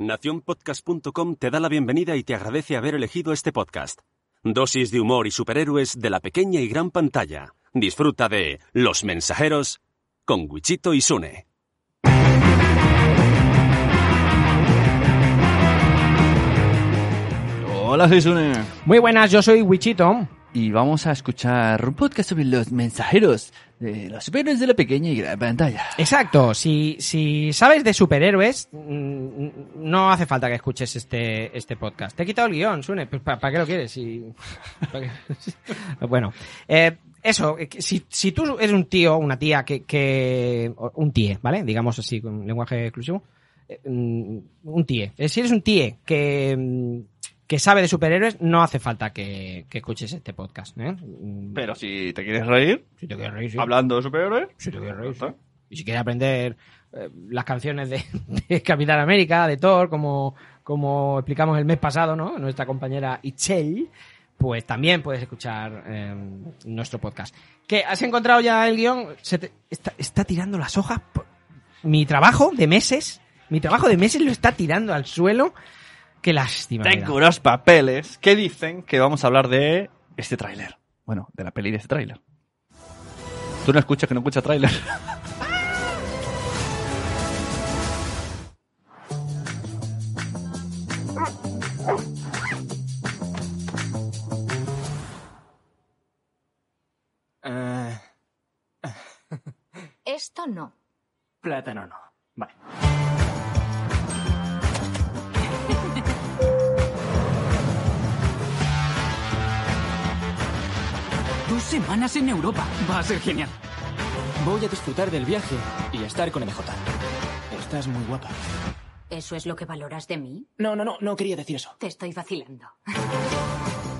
Nacionpodcast.com te da la bienvenida y te agradece haber elegido este podcast. Dosis de humor y superhéroes de la pequeña y gran pantalla. Disfruta de Los Mensajeros con Wichito y Sune. Hola, soy Sune. Muy buenas, yo soy Wichito. Y vamos a escuchar un podcast sobre los mensajeros de los superhéroes de la pequeña y gran pantalla. Exacto, si, si sabes de superhéroes, mm, no hace falta que escuches este, este podcast. Te he quitado el guion, Sune, pues, ¿para qué lo quieres? ¿para qué? bueno, eh, eso, eh, si, si tú eres un tío, una tía que, que un tíe, ¿vale? Digamos así, con lenguaje exclusivo. eh, mm, un tíe. Eh, Si eres un tíe que, mm, que sabe de superhéroes, no hace falta que, que escuches este podcast, ¿eh? Pero si te quieres reír, si te quieres reír, sí. hablando de superhéroes, Si te quieres reír, sí. Y si quieres aprender eh, las canciones de, de Capitán América, de Thor, como, como explicamos el mes pasado, ¿no? Nuestra compañera Itzel, pues también puedes escuchar eh, nuestro podcast. ¿Qué? ¿Has encontrado ya el guion? Se te- está, está tirando las hojas. por- Mi trabajo de meses, mi trabajo de meses lo está tirando al suelo. Qué lástima. tengo unos papeles que dicen que vamos a hablar de este tráiler. Bueno, de la peli de este tráiler. ¿Tú no escuchas que no escuchas tráiler? Esto no. Plátano no. Vale. Dos semanas en Europa. Va a ser genial. Voy a disfrutar del viaje y a estar con MJ. Estás muy guapa. ¿Eso es lo que valoras de mí? No, no, no, no quería decir eso. Te estoy vacilando.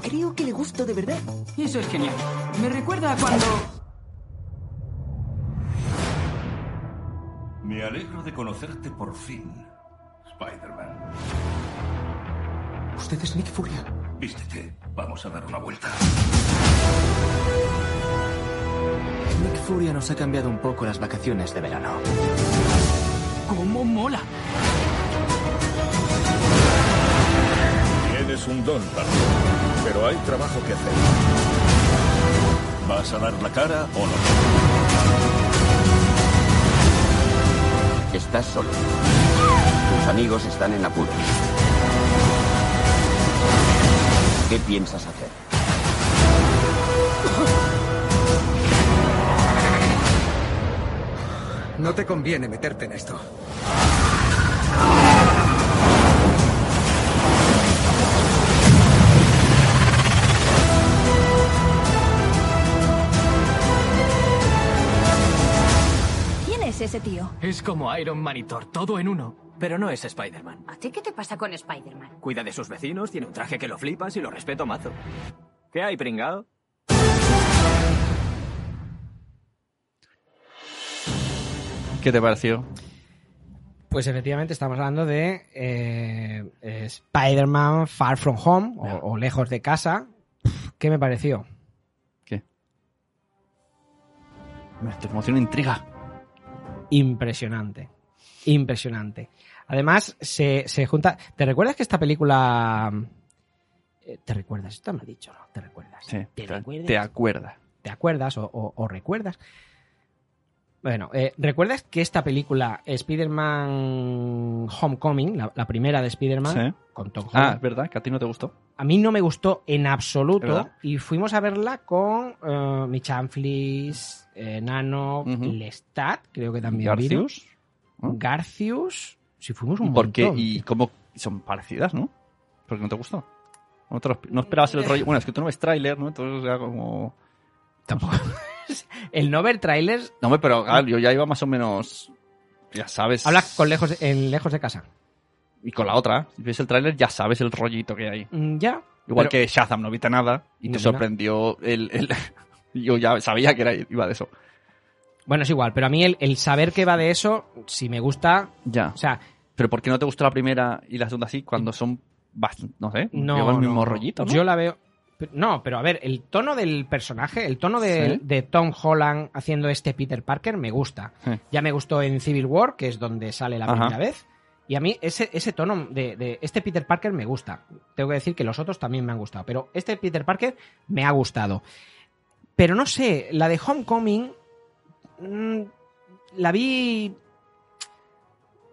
Creo que le gusto de verdad. Eso es genial. Me recuerda a cuando... Me alegro de conocerte por fin, Spider-Man. Usted es Nick Furia. Vístete, vamos a dar una vuelta. Nick Furia nos ha cambiado un poco las vacaciones de verano. ¿Cómo mola? Tienes un don, pero hay trabajo que hacer. ¿Vas a dar la cara o no? Estás solo. Tus amigos están en apuros. ¿Qué piensas hacer? No te conviene meterte en esto. ¿Quién es ese tío? Es como Iron Man y Thor, todo en uno. Pero no es Spider-Man. ¿A ti qué te pasa con Spider-Man? Cuida de sus vecinos, tiene un traje que lo flipas y lo respeto mazo. ¿Qué hay, pringado? ¿Qué te pareció? Pues efectivamente estamos hablando de eh, Spider-Man Far From Home o, o Lejos de Casa. ¿Qué me pareció? ¿Qué? Me te emociona intriga. Impresionante. Impresionante. Además, se, se junta. ¿Te recuerdas que esta película. eh, ¿Te recuerdas? Esto me ha dicho, ¿no? ¿Te recuerdas? Sí, ¿Te, te, recuerdas? te acuerdas. ¿Te acuerdas o, o- o recuerdas? Bueno, eh, ¿recuerdas que esta película, Spider-Man Homecoming, la, la primera de Spider-Man, Sí. con Tom Ah, Holland, es verdad, que a ti no te gustó. a mí no me gustó en ¿Es absoluto y fuimos a verla con Michanflis, eh, Nano, Ujú. Lestat, creo que también. Garcius. ¿no? Garcius. Si fuimos un ¿Y por qué? ¿Y cómo son parecidas, no? ¿Por qué no te gustó? ¿No, te lo- no esperabas el rollo? Bueno, es que tú no ves tráiler, ¿no? Entonces ya como... Tampoco. El no ver trailers No, pero claro, yo ya iba más o menos... Ya sabes... habla con lejos en lejos de casa. Y con la otra, si ves el tráiler ya sabes el rollito que hay. Mm, ya. Igual pero- que Shazam no viste nada y No te sorprendió el... el- Yo ya sabía que era, iba de eso. Bueno, es igual, pero a mí el, el saber que va de eso, si me gusta, Ya. o sea, Pero ¿por qué no te gustó la primera y la segunda así cuando son... bast- No sé, no. el mismo no, rollito, ¿no? Yo la veo. No, pero a ver, el tono del personaje, el tono de, Sí. de Tom Holland haciendo este Peter Parker me gusta. Sí. Ya me gustó en Civil War, que es donde sale la Ajá. primera vez. Y a mí ese, ese tono de, de este Peter Parker me gusta. Tengo que decir que los otros también me han gustado. Pero este Peter Parker me ha gustado. Pero no sé, la de Homecoming mm, la vi...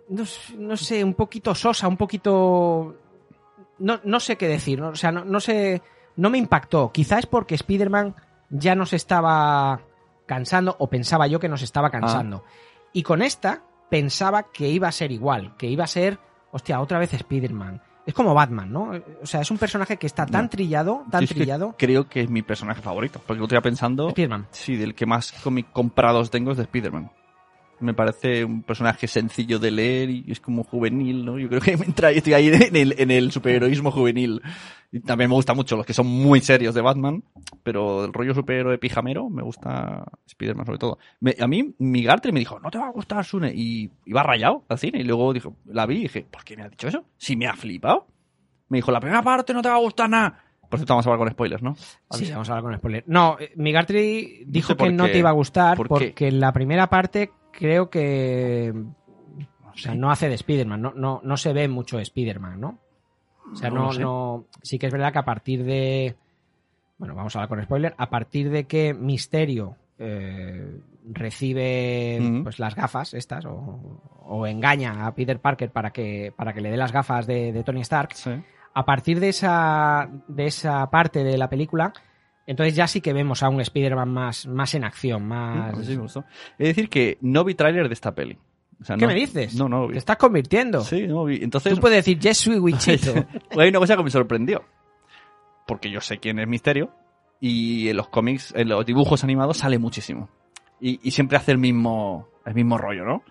No, sé, un poquito sosa, un poquito... No, no sé qué decir, ¿no? o sea, no, no sé... No me impactó. Quizá es porque Spider-Man ya nos estaba cansando, o pensaba yo que nos estaba cansando. Y con esta pensaba que iba a ser igual, que iba a ser, hostia, otra vez Spider-Man. Es como Batman, ¿no? O sea, es un personaje que está tan No. trillado, Yo tan es que trillado. creo que es mi personaje favorito. Porque lo estoy pensando... Spider-Man. Sí, del que más cómic comprados tengo es de Spider-Man. Me parece un personaje sencillo de leer y es como juvenil, ¿no? Yo creo que me entra, estoy ahí en el, en el superheroísmo juvenil. Y también me gusta mucho los que son muy serios de Batman, pero el rollo superhéroe pijamero me gusta Spider-Man sobre todo. Me- a mí, mi Gartry me dijo, no te va a gustar Sune, y iba rayado al cine, y luego dijo, la vi y dije, ¿por qué me ha dicho eso? Si me ha flipado. Me dijo, la primera parte no te va a gustar nada. Por cierto, vamos a hablar con spoilers, ¿no? Sí, vamos a hablar con spoiler. No, eh, Migartri dijo sé que no qué. te iba a gustar porque en la primera parte creo que o sea, no hace de Spider-Man, no, no, no se ve mucho Spider-Man, ¿no? O sea, No no, lo sé. no. Sí que es verdad que a partir de. Bueno, vamos a hablar con spoiler. A partir de que Misterio eh, recibe pues las gafas estas, o, o engaña a Peter Parker para que, para que le dé las gafas de, de Tony Stark, Sí. A partir de esa, de esa parte de la película, entonces ya sí que vemos a un Spider-Man más, más en acción, más... mí sí me gustó. Es decir, que no vi tráiler de esta peli. O sea, ¿Qué no- me dices? No, no lo vi. Te estás convirtiendo. Sí, no lo vi. Entonces, Tú puedes decir, yes, soy Wichito. hay una cosa que me sorprendió. Porque yo sé quién es Misterio. Y en los cómics, en los dibujos animados sale muchísimo. Y, y siempre hace el mismo, el mismo rollo, ¿no?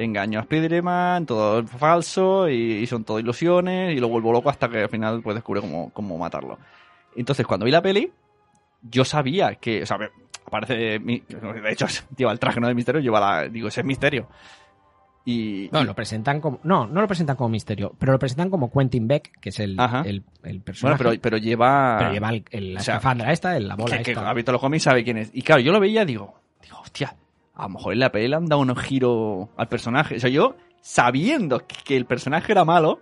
Engaño a Spider-Man, todo es falso, y, y son todo ilusiones, y lo vuelvo loco hasta que al final pues descubre cómo, cómo matarlo. Entonces, cuando vi la peli, yo sabía que, o sea, aparece, de hecho, lleva el traje no de Misterio, lleva la, digo, ese es Misterio. Y, No, y- lo presentan como. No, no lo presentan como misterio, pero lo presentan como Quentin Beck, que es el, el, el bueno, personaje. pero, pero lleva... pero lleva el, el- la o sea, escafandra esta, el- la bola que, que esta. visto los cómics sabe quién es. Y claro, yo lo veía y digo, digo, hostia, a lo mejor en la peli le han dado un giro al personaje. O sea, yo, sabiendo que el personaje era malo,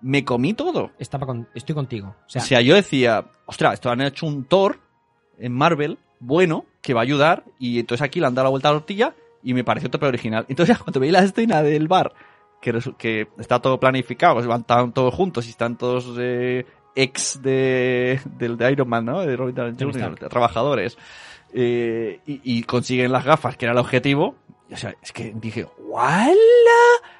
me comí todo. Estaba con- estoy contigo. O sea, O sea, yo decía, ostras, esto han hecho un Thor en Marvel, bueno, que va a ayudar, y entonces aquí le han dado la vuelta a la tortilla, y me pareció tope original. Entonces, cuando veía la escena del bar, que, que está todo planificado, van todos juntos y están todos eh, ex de, del de Iron Man, ¿no? De Robert Downey Jr., trabajadores, eh, y, y consiguen las gafas, que era el objetivo. O sea, es que dije, ¡Wala!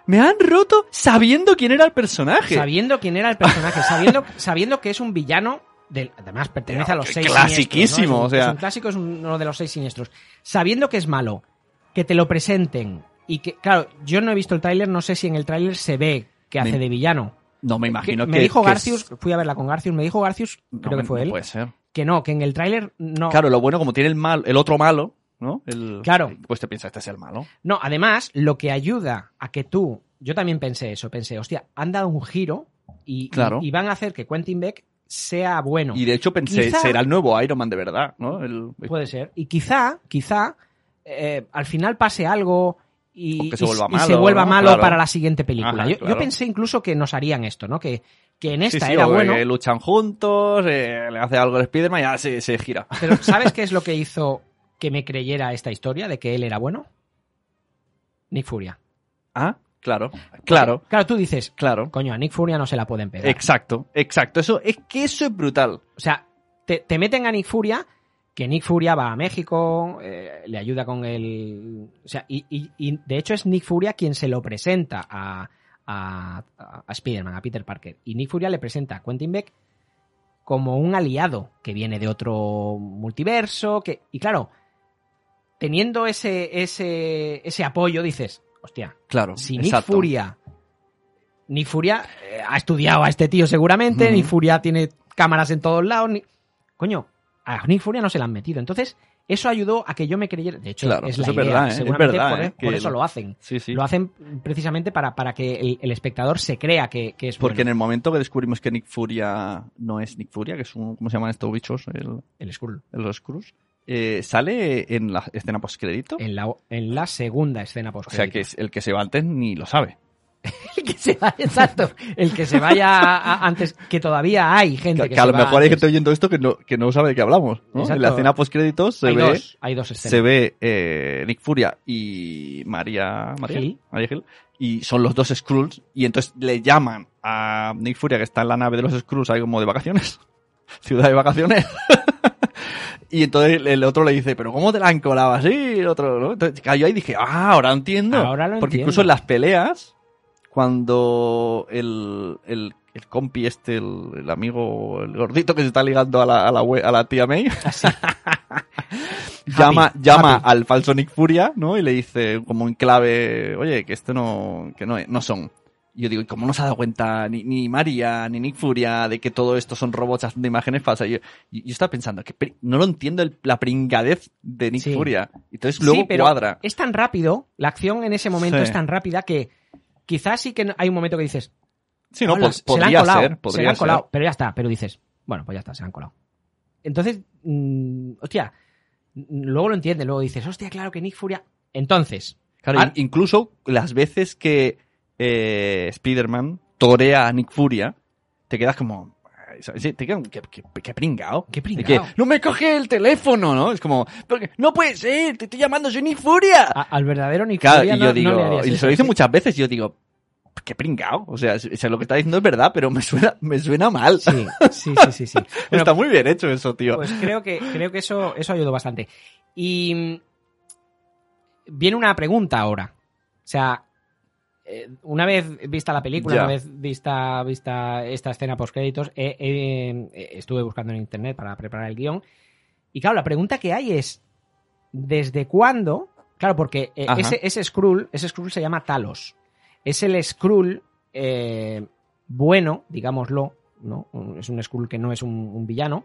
Me han roto sabiendo quién era el personaje. sabiendo quién era el personaje, sabiendo, sabiendo que es un villano. Del, además, pertenece Pero a los seis clasiquísimo, un- o sea. Es un clásico, es uno de los seis siniestros. Sabiendo que es malo, que te lo presenten. Y que, claro, yo no he visto el tráiler, no sé si en el tráiler se ve que hace Me- de villano. No, me imagino Que me dijo que Garcius, es- fui a verla con Garcius, me dijo Garcius, No, creo que fue no él, puede ser. Que no, que en el tráiler no. Claro, lo bueno, como tiene el mal, el otro malo, ¿no? El, Claro. Pues te piensas, este es el malo. No, además, lo que ayuda a que tú, yo también pensé eso, pensé, hostia, han dado un giro y, Claro. y, y van a hacer que Quentin Beck sea bueno. Y de hecho pensé, Quizá- será el nuevo Iron Man de verdad, ¿no? El- Puede ser. Y quizá, quizá, eh, al final pase algo y, se y- vuelva y malo, se vuelva ¿no? malo Claro. para la siguiente película. Ajá, yo, yo pensé incluso que nos harían esto, ¿no? Que, que en esta sí, era bueno. que luchan juntos, eh, le hace algo al Spider-Man y ya se, se gira. Pero ¿sabes qué es lo que hizo que me creyera esta historia de que él era bueno? Nick Furia. Ah, claro, claro, Claro, tú dices, claro. coño, a Nick Furia no se la pueden pegar. Exacto, exacto. Eso, es que eso es brutal. O sea, te, te meten a Nick Furia, que Nick Furia va a México, eh, le ayuda con el... O sea, y, y- y de hecho es Nick Furia quien se lo presenta a, a, a Spider-Man, a Peter Parker. Y Nick Furia le presenta a Quentin Beck como un aliado que viene de otro multiverso, que... Y claro, teniendo ese, ese, ese apoyo, dices, hostia, Claro, si Nick exacto. Furia Nick Furia eh, ha estudiado a este tío seguramente. Nick Furia tiene cámaras en todos lados. ni- Coño, a Nick Furia no se la han metido. Entonces, eso ayudó a que yo me creyera. De hecho, Claro, es la eso idea. verdad, ¿eh? Es Seguramente verdad, por, ¿eh? por Que eso lo- lo hacen. Sí, sí. Lo hacen precisamente para, para que el, el espectador se crea que, que es Porque en el momento que descubrimos que Nick Furia no es Nick Furia, que es un, ¿cómo se llaman estos bichos? El, el Skrull. los Skrulls, eh, sale en la escena postcrédito. En la, en la segunda escena post O sea que el que se va antes ni lo sabe. el que se vaya, exacto. El que se vaya a- a- antes, que todavía hay gente Que, que, que a se lo mejor hay gente oyendo esto que no, que no sabe de qué hablamos. ¿no? En la escena postcréditos se hay ve, dos, hay dos escenas. se ve eh, Nick Furia y María, María, Hill, y son los dos Skrulls y entonces le llaman a Nick Furia que está en la nave de los Skrulls ahí como de vacaciones, ciudad de vacaciones. Y entonces el- otro le dice, pero ¿cómo te la han colado así? El otro, ¿no? Entonces yo ahí dije, ah, ahora entiendo. Ahora lo Porque entiendo. incluso en las peleas, cuando el, el, el compi este, el, el amigo, el gordito que se está ligando a la, a la, we- a la tía May, llama, Happy, llama happy. al falso Nick Furia, ¿no? Y le dice como en clave, oye, que esto no, que no, no son. Y yo digo, ¿y cómo no se ha dado cuenta ni, ni María ni Nick Furia de que todo esto son robots haciendo imágenes falsas? Y yo, y yo estaba pensando, que no lo entiendo el- la pringadez de Nick Sí. Furia. Entonces luego Sí, pero cuadra. Es tan rápido, la acción en ese momento Sí. es tan rápida que quizás sí que hay un momento que dices, Sí, no, "Hola, po- se la han podría colado, ser, se podría la han ser. colado, pero ya está, pero dices, bueno, pues ya está, se la han colado. Entonces, mm, hostia, luego lo entiendes, luego dices, hostia, claro que Nick Furia. Entonces, Claro, incluso las veces que eh, Spider-Man torea a Nick Furia, te quedas como... ¿sabes? Te qué, qué, qué pringao. Qué pringao. que, no me coge el teléfono, ¿no? Es como, porque, no puede ser, te estoy llamando, soy Nick Furia. a- al verdadero Nick Claro, Furia y yo no digo, y se lo dice muchas veces, y yo digo, qué pringao. O sea, lo que está diciendo es verdad, pero me suena, me suena mal. Sí, sí, sí, sí. sí. Bueno, está muy bien hecho eso, tío. Pues creo que, creo que eso, eso ayudó bastante. Y viene una pregunta ahora. O sea, eh, una vez vista la película, Ya. una vez vista, vista esta escena post créditos, estuve buscando en internet para preparar el guion. Y claro, la pregunta que hay es: ¿desde cuándo? Claro, porque eh, ese, ese Skrull, ese Skrull se llama Talos. Es el Skrull eh, bueno, digámoslo, ¿no? Es un Skrull que no es un, un villano,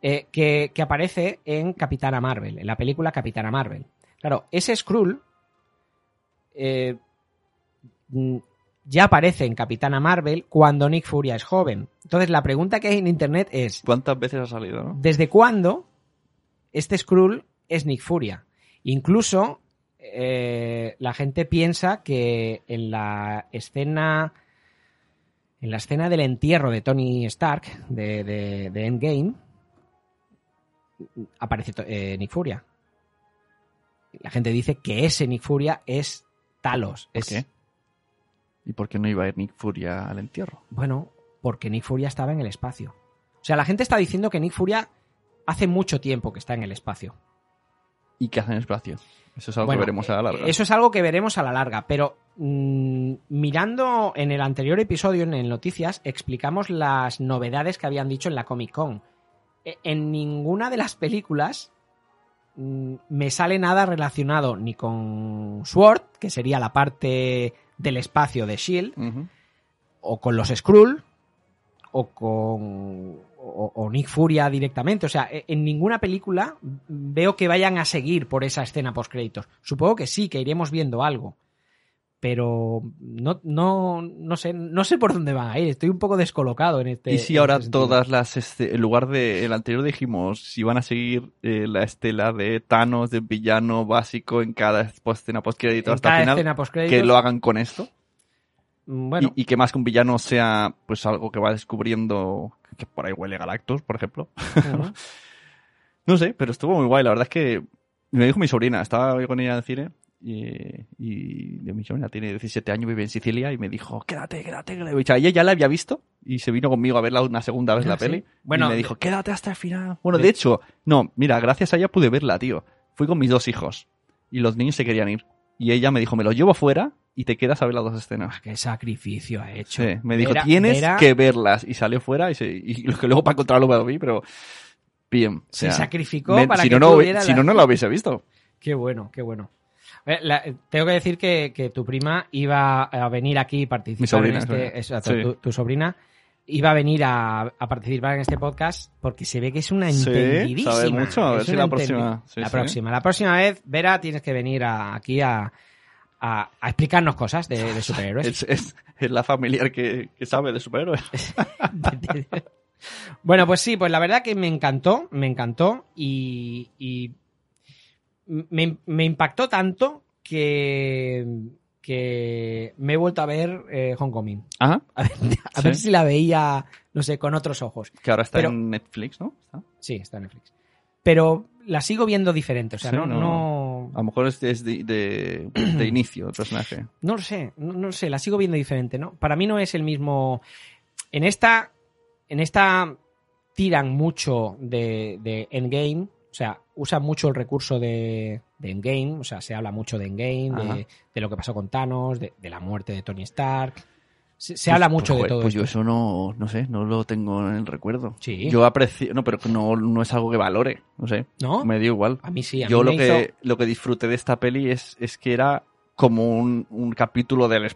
eh, que, que aparece en Capitana Marvel, en la película Capitana Marvel. Claro, ese Skrull eh, ya aparece en Capitana Marvel cuando Nick Furia es joven. Entonces la pregunta que hay en internet es, ¿Cuántas veces ha salido, no? ¿desde cuándo este Skrull es Nick Furia? Incluso eh, la gente piensa que en la escena en la escena del entierro de Tony Stark de, de- de Endgame aparece eh, Nick Furia. La gente dice que ese Nick Furia es Talos. ¿Por es, qué? ¿Y por qué no iba a ir Nick Furia al entierro? Bueno, porque Nick Furia estaba en el espacio. O sea, la gente está diciendo que Nick Furia hace mucho tiempo que está en el espacio. ¿Y qué hacen en el espacio? Eso es algo Bueno, que veremos a la larga. Eso es algo que veremos a la larga, pero mm, mirando en el anterior episodio, en Noticias, explicamos las novedades que habían dicho en la Comic Con. E- En ninguna de las películas mm, me sale nada relacionado ni con Sword, que sería la parte del espacio de Shield, o con los Skrull, o con. O, o Nick Furia directamente. O sea, e- en ninguna película veo que vayan a seguir por esa escena post créditos. Supongo que sí, que iremos viendo algo. Pero no, no, no sé, no sé por dónde van a ir. Estoy un poco descolocado en este. y si ahora este todas las, este, en lugar de el anterior dijimos, si van a seguir eh, la estela de Thanos, de villano básico en cada escena post crédito En hasta el final, que lo hagan con esto. mm, Bueno, Y, y que más que un villano sea pues algo que va descubriendo que por ahí huele Galactus, por ejemplo. No sé, pero estuvo muy guay. La verdad es que me dijo mi sobrina, estaba yo con ella en el cine y, y mi sobrina tiene 17 años, vive en Sicilia y me dijo, quédate, quédate. quédate". Sea, ella ya la había visto y se vino conmigo a verla una segunda vez Ah, la ¿sí? peli. Bueno, y me dijo, de- quédate hasta el final. Bueno, de- de hecho, no, mira, gracias a ella pude verla, tío. Fui con mis dos hijos y los niños se querían ir. Y ella me dijo, me los llevo fuera y te quedas a ver las dos escenas. Ah, qué sacrificio ha hecho. Sí, me dijo, Vera- tienes Vera- que verlas. Y salió fuera y, se, y lo que luego para encontrarlo me lo vi, pero bien. o Se sacrificó me- para si que no, no, si la- no, no lo hubiese visto. Qué bueno, qué bueno. Eh, la- tengo que decir que, que tu prima iba a venir aquí y participar Mi sobrina, en este, Sí. tu, tu sobrina iba a venir a, a participar en este podcast porque se ve que es una Sí, entendidísima. sabe mucho, a ver si la próxima- sí, la sí. próxima. La próxima vez, Vera, tienes que venir a- aquí a, a- a explicarnos cosas de, de superhéroes. Es, es- es la familiar que, que sabe de superhéroes. Bueno, pues sí, pues la verdad que me encantó, me encantó y, y me, me impactó tanto que, que me he vuelto a ver eh, Homecoming. Ajá. A ver, a Sí. ver si la veía, no sé, con otros ojos. Que ahora está Pero- en Netflix, ¿no? ¿Está? Sí, está en Netflix. Pero la sigo viendo diferente, o sea, Sí, no, no, A lo mejor es, de, de, de inicio el personaje. no lo sé, no, no lo sé, la sigo viendo diferente, ¿no? Para mí no es el mismo. En esta. En esta tiran mucho de, de Endgame. O sea, usan mucho el recurso de, de Endgame. O sea, se habla mucho de Endgame, de, de lo que pasó con Thanos, de, de la muerte de Tony Stark. Se, se habla mucho Pues, de todo Pues yo eso no, no sé, no lo tengo en el recuerdo. Sí. Yo aprecio, no, pero no, no es algo que valore, no sé. ¿No? Me dio igual. A mí sí, a Yo mí lo me que, hizo- lo que disfruté de esta peli es, es que era como un, un capítulo del... Vez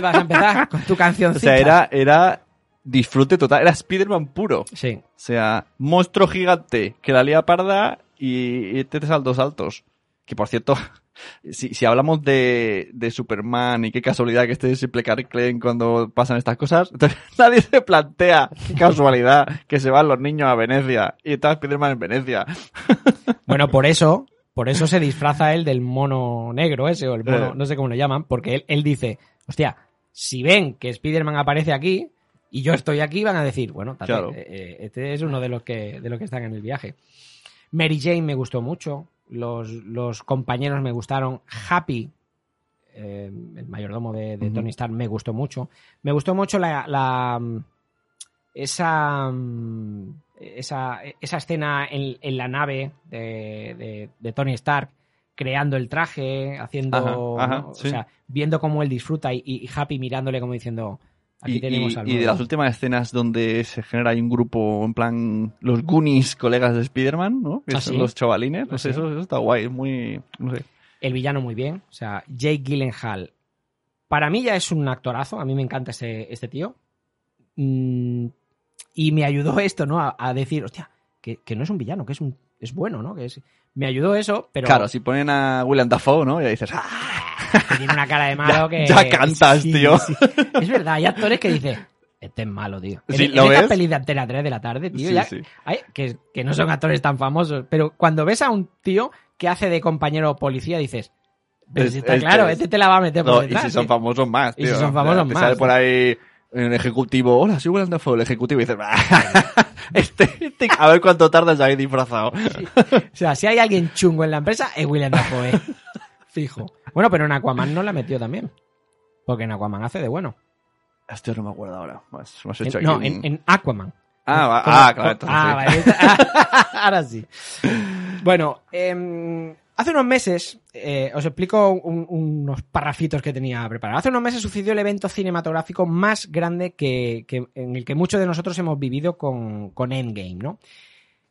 vas a empezar con tu canción. O sea, era, era disfrute total. Era Spider-Man puro. Sí. O sea, monstruo gigante que la lía parda y, y tres saltos altos. Que por cierto, si, si hablamos de, de Superman y qué casualidad que esté Simple Clark cuando pasan estas cosas, entonces nadie se plantea qué casualidad que se van los niños a Venecia y está Spider-Man en Venecia. Bueno, por eso, por eso se disfraza él del mono negro ese, o el mono, Eh. no sé cómo lo llaman, porque él, él dice, hostia, si ven que Spider-Man aparece aquí y yo estoy aquí, van a decir, bueno, tate, Claro. eh, eh, este es uno de los que, de los que están en el viaje. Mary Jane me gustó mucho, los, los compañeros me gustaron, Happy, eh, el mayordomo de. Tony Stark, me gustó mucho. Me gustó mucho la, la esa, esa, esa escena en, en la nave de, de- de Tony Stark creando el traje, haciendo, Ajá, ajá, ¿no? sí. o sea, viendo cómo él disfruta y, y Happy mirándole como diciendo, aquí Y, tenemos y- al y de nuevo". las últimas escenas donde se genera ahí un grupo, en plan, los Goonies, colegas de Spider-Man, ¿no? Que ¿Ah, son sí? los chavalines. No ¿Ah, sé, eso, eso está guay, es muy... No sé. el villano muy bien. O sea, Jake Gyllenhaal. Para mí ya es un actorazo. A mí me encanta este, este tío. Mm, y me ayudó esto, ¿no? A, a decir, hostia, que, que no es un villano, que es un es bueno, ¿no? Que es, me ayudó eso, pero Claro, si ponen a William Dafoe, ¿no? Ya dices, ¡ah! que tiene una cara de malo que. Ya cantas, Sí, tío. sí. Es verdad, hay actores que dices. Este es malo, tío. Sí, en, ¿lo en esta ves? peli de Antena 3 de la tarde, tío, ya- hay- que, que no son actores tan famosos, pero cuando ves a un tío que hace de compañero policía, dices, pero si está claro, es- este te la va a meter por No, y detrás. si son tío. famosos más, Y tío. si son O sea, famosos te más, sale por ¿no? ahí un ejecutivo, hola, soy William Dafoe, el ejecutivo, y dices, "Bah, este, este, a ver cuánto tardas ahí disfrazado. O sea, si hay alguien chungo en la empresa, es William Dafoe. Fijo. Bueno, pero en Aquaman no la metió también. Porque en Aquaman hace de bueno. Esto no me acuerdo ahora. En- no, un- en, en Aquaman. Ah, ah, claro, entonces ah, sí. vale. Ahora sí. Bueno, em, hace unos meses, eh, os explico un- unos parrafitos que tenía preparados. Hace unos meses sucedió el evento cinematográfico más grande que, en el que muchos de nosotros hemos vivido con, Endgame, ¿no?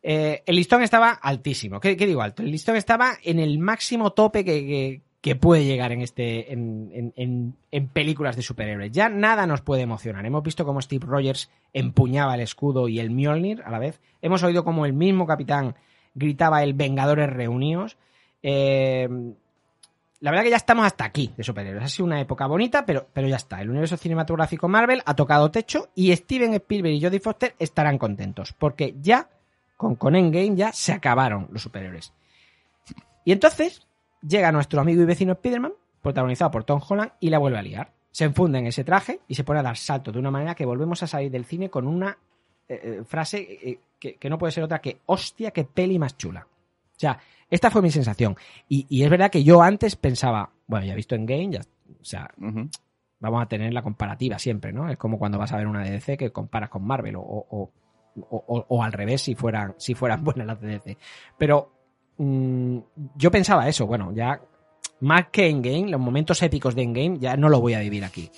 Eh, el listón estaba altísimo. ¿Qué, digo alto? El listón estaba en el máximo tope que, puede llegar en este en películas de superhéroes. Ya nada nos puede emocionar. Hemos visto cómo Steve Rogers empuñaba el escudo y el Mjolnir a la vez. Hemos oído cómo el mismo capitán gritaba el Vengadores reunidos. Eh, la verdad que ya estamos hasta aquí de superhéroes. Ha sido una época bonita, pero, pero ya está. El universo cinematográfico Marvel ha tocado techo y Steven Spielberg y Jodie Foster estarán contentos. Porque ya, con, con Endgame, ya se acabaron los superhéroes. Y entonces llega nuestro amigo y vecino Spider-Man, protagonizado por Tom Holland, y la vuelve a liar. Se enfunda en ese traje y se pone a dar saltos de una manera que volvemos a salir del cine con una eh, eh, frase eh, que, que no puede ser otra que hostia, qué peli más chula. O sea, esta fue mi sensación. Y, y es verdad que yo antes pensaba, bueno, ya he visto en Game, ya, o sea, vamos a tener la comparativa siempre, ¿no? Es como cuando vas a ver una DDC que comparas con Marvel o, o, o- al revés si fueran, si fueran buenas las DDC. Pero mm, yo pensaba eso, bueno, ya más que Endgame, los momentos épicos de Endgame ya no lo voy a vivir aquí.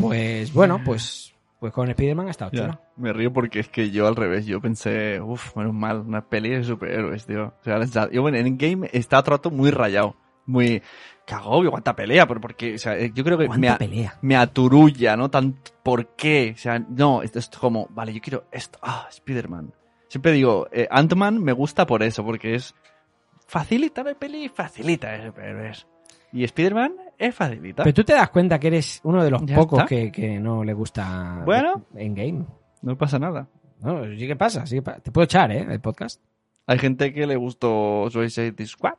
Pues bueno, pues Pues con Spider-Man ha estado Ya, chulo. Me río porque es que yo al revés, yo pensé, uff, menos mal, una peli de superhéroes, tío. O sea, yo bueno, en Endgame está trato muy rayado, muy cagobio, cuánta pelea, pero porque, o sea, eh, yo creo que ¿Cuánta me, a- pelea? me aturulla, ¿no? Tan, ¿por qué? O sea, no, esto es como, vale, yo quiero esto, ah, Spider-Man. Siempre digo, eh, Ant-Man me gusta por eso, porque es, facilita la peli, facilita de superhéroes. Y Spider-Man es facilita. Pero tú te das cuenta que eres uno de los Ya pocos que, que no le gusta Bueno. en game. No pasa nada. No, sí que pasa, sí que pasa. Te puedo echar, ¿eh? El podcast. Hay gente que le gustó Suicide Squad.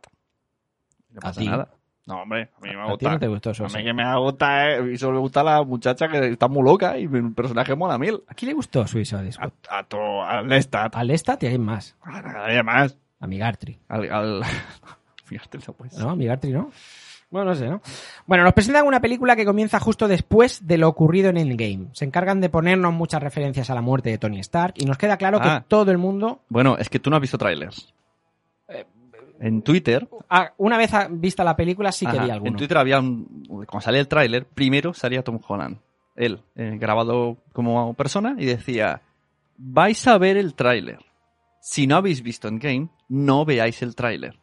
No A pasa ti. nada. No, hombre, a mí me A ti gusta. no te gustó a Suicide. mí que me gusta, eh, y solo me gusta la muchacha que está muy loca y el personaje mola mil. ¿A quién le gustó Suicide Squad? A, a, to- al Lestat. Al Lestat y a alguien más. A nadie más. A Migartri. Al, al... No pues. ¿No? Migartri, ¿no? Bueno, no sé, ¿no? Bueno, nos presentan una película que comienza justo después de lo ocurrido en Endgame. Se encargan de ponernos muchas referencias a la muerte de Tony Stark y nos queda claro Ah. que todo el mundo, Bueno, es que tú no has visto trailers. En Twitter, ah, una vez ah, vista la película, sí ajá, quería alguno. en Twitter había un, cuando salía el tráiler, primero salía Tom Holland, él, eh, grabado como persona y decía, vais a ver el tráiler. Si no habéis visto Endgame, no veáis el tráiler.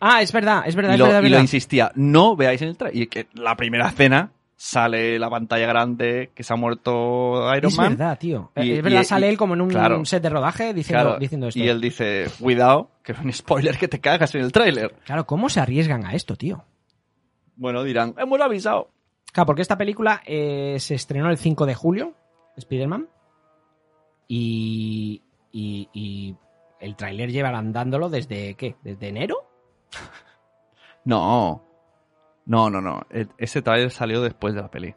Ah, es verdad, es verdad, y es lo, verdad. es y lo verdad. insistía, no veáis el trailer. Y que la primera escena sale la pantalla grande que se ha muerto Iron es Man. verdad, tío. Y- es verdad, y- sale él como en un claro. set de rodaje diciendo, Claro, diciendo esto. y él dice, cuidado, que es un spoiler que te cagas en el tráiler. Claro, ¿cómo se arriesgan a esto, tío? Bueno, dirán, hemos avisado. Claro, porque esta película eh, se estrenó el 5 de julio, Spider-Man, y, y, y el tráiler llevarán dándolo desde, ¿qué? ¿Desde enero? No, no, no, no. E- Ese tráiler salió después de la peli.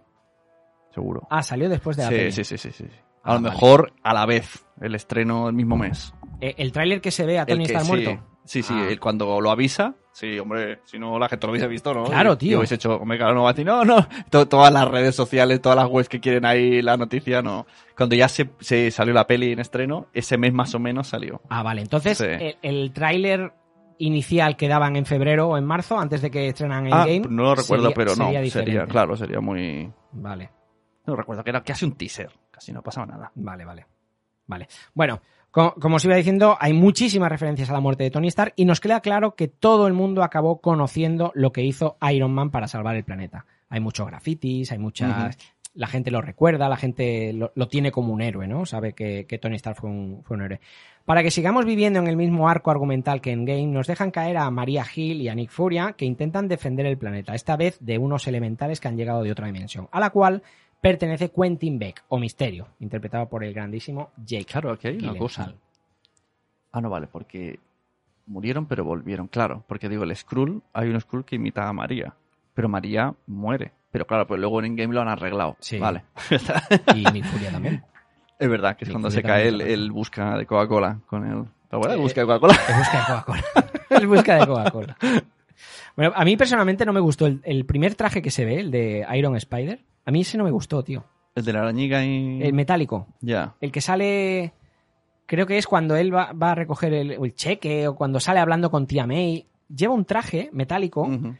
Seguro. Ah, salió después de la sí, peli. sí, sí, sí, sí. Ah, A lo vale. mejor a la vez, el estreno el mismo mes. Eh, el tráiler que se ve a El Tony sí, muerto. Sí, sí, Ah. cuando lo avisa, sí, hombre, si no la gente lo hubiese visto, ¿no? Claro, tío. Y hubiese hecho, hombre, claro, no va a decir, no, no, To- todas las redes sociales, todas las webs que quieren ahí la noticia, no. Cuando ya se, se salió la peli en estreno, ese mes más o menos salió. Ah, vale. Entonces, Sí. el, el tráiler inicial que daban en febrero o en marzo, antes de que estrenan en Ah, game. no lo recuerdo, sería- pero no, sería sería, claro, sería muy... Vale. No recuerdo, que era casi un teaser, casi no pasaba nada. Vale, vale. Vale. Bueno, co- como, os iba diciendo, hay muchísimas referencias a la muerte de Tony Stark y nos queda claro que todo el mundo acabó conociendo lo que hizo Iron Man para salvar el planeta. Hay muchos grafitis, hay muchas... La gente lo recuerda, la gente lo, lo tiene como un héroe, ¿no? Sabe que, que Tony Stark fue un, fue un héroe. Para que sigamos viviendo en el mismo arco argumental que en Game, nos dejan caer a María Hill y a Nick Furia, que intentan defender el planeta, esta vez de unos elementales que han llegado de otra dimensión, a la cual pertenece Quentin Beck, o Misterio, interpretado por el grandísimo Jake. Claro, aquí hay una cosa. Ah, no, vale, porque murieron pero volvieron, claro. Porque digo, el Skrull, hay un Skrull que imita a María, pero María muere. Pero claro, pues luego en Game lo han arreglado. Sí. Vale. Y Nick Furia también. es verdad que es cuando se cae el, busca de Coca-Cola con el... ¿Te acuerdas? El Eh, busca de Coca-Cola. El busca de Coca-Cola. el busca de Coca-Cola. Bueno, a mí personalmente no me gustó el, el primer traje que se ve, el de Iron Spider. A mí ese no me gustó, tío. El de la arañiga y... El metálico. Ya. El que sale. Creo que es cuando él va, va a recoger el, el cheque o cuando sale hablando con tía May. Lleva un traje metálico. Ujú.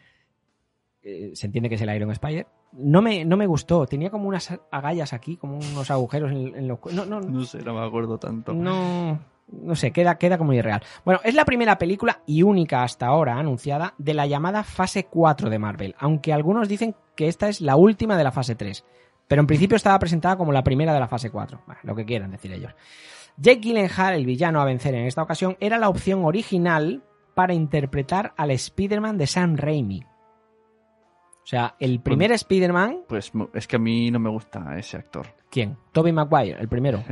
Eh, se entiende que es el Iron Spider. No me, no me gustó. Tenía como unas agallas aquí, como unos agujeros en, en los. No, no, No sé, no me acuerdo tanto. no, no sé, queda, queda como irreal. Bueno, es la primera película y única hasta ahora anunciada de la llamada fase 4 de Marvel, aunque algunos dicen que esta es la última de la fase 3. Pero en principio estaba presentada como la primera de la fase 4. Bueno, lo que quieran decir ellos. Jake Gyllenhaal, el villano a vencer en esta ocasión, era la opción original para interpretar al Spider-Man de Sam Raimi. O sea, el primer Spider-Man... Pues es que a mí no me gusta ese actor. ¿Quién? Tobey Maguire, el primero.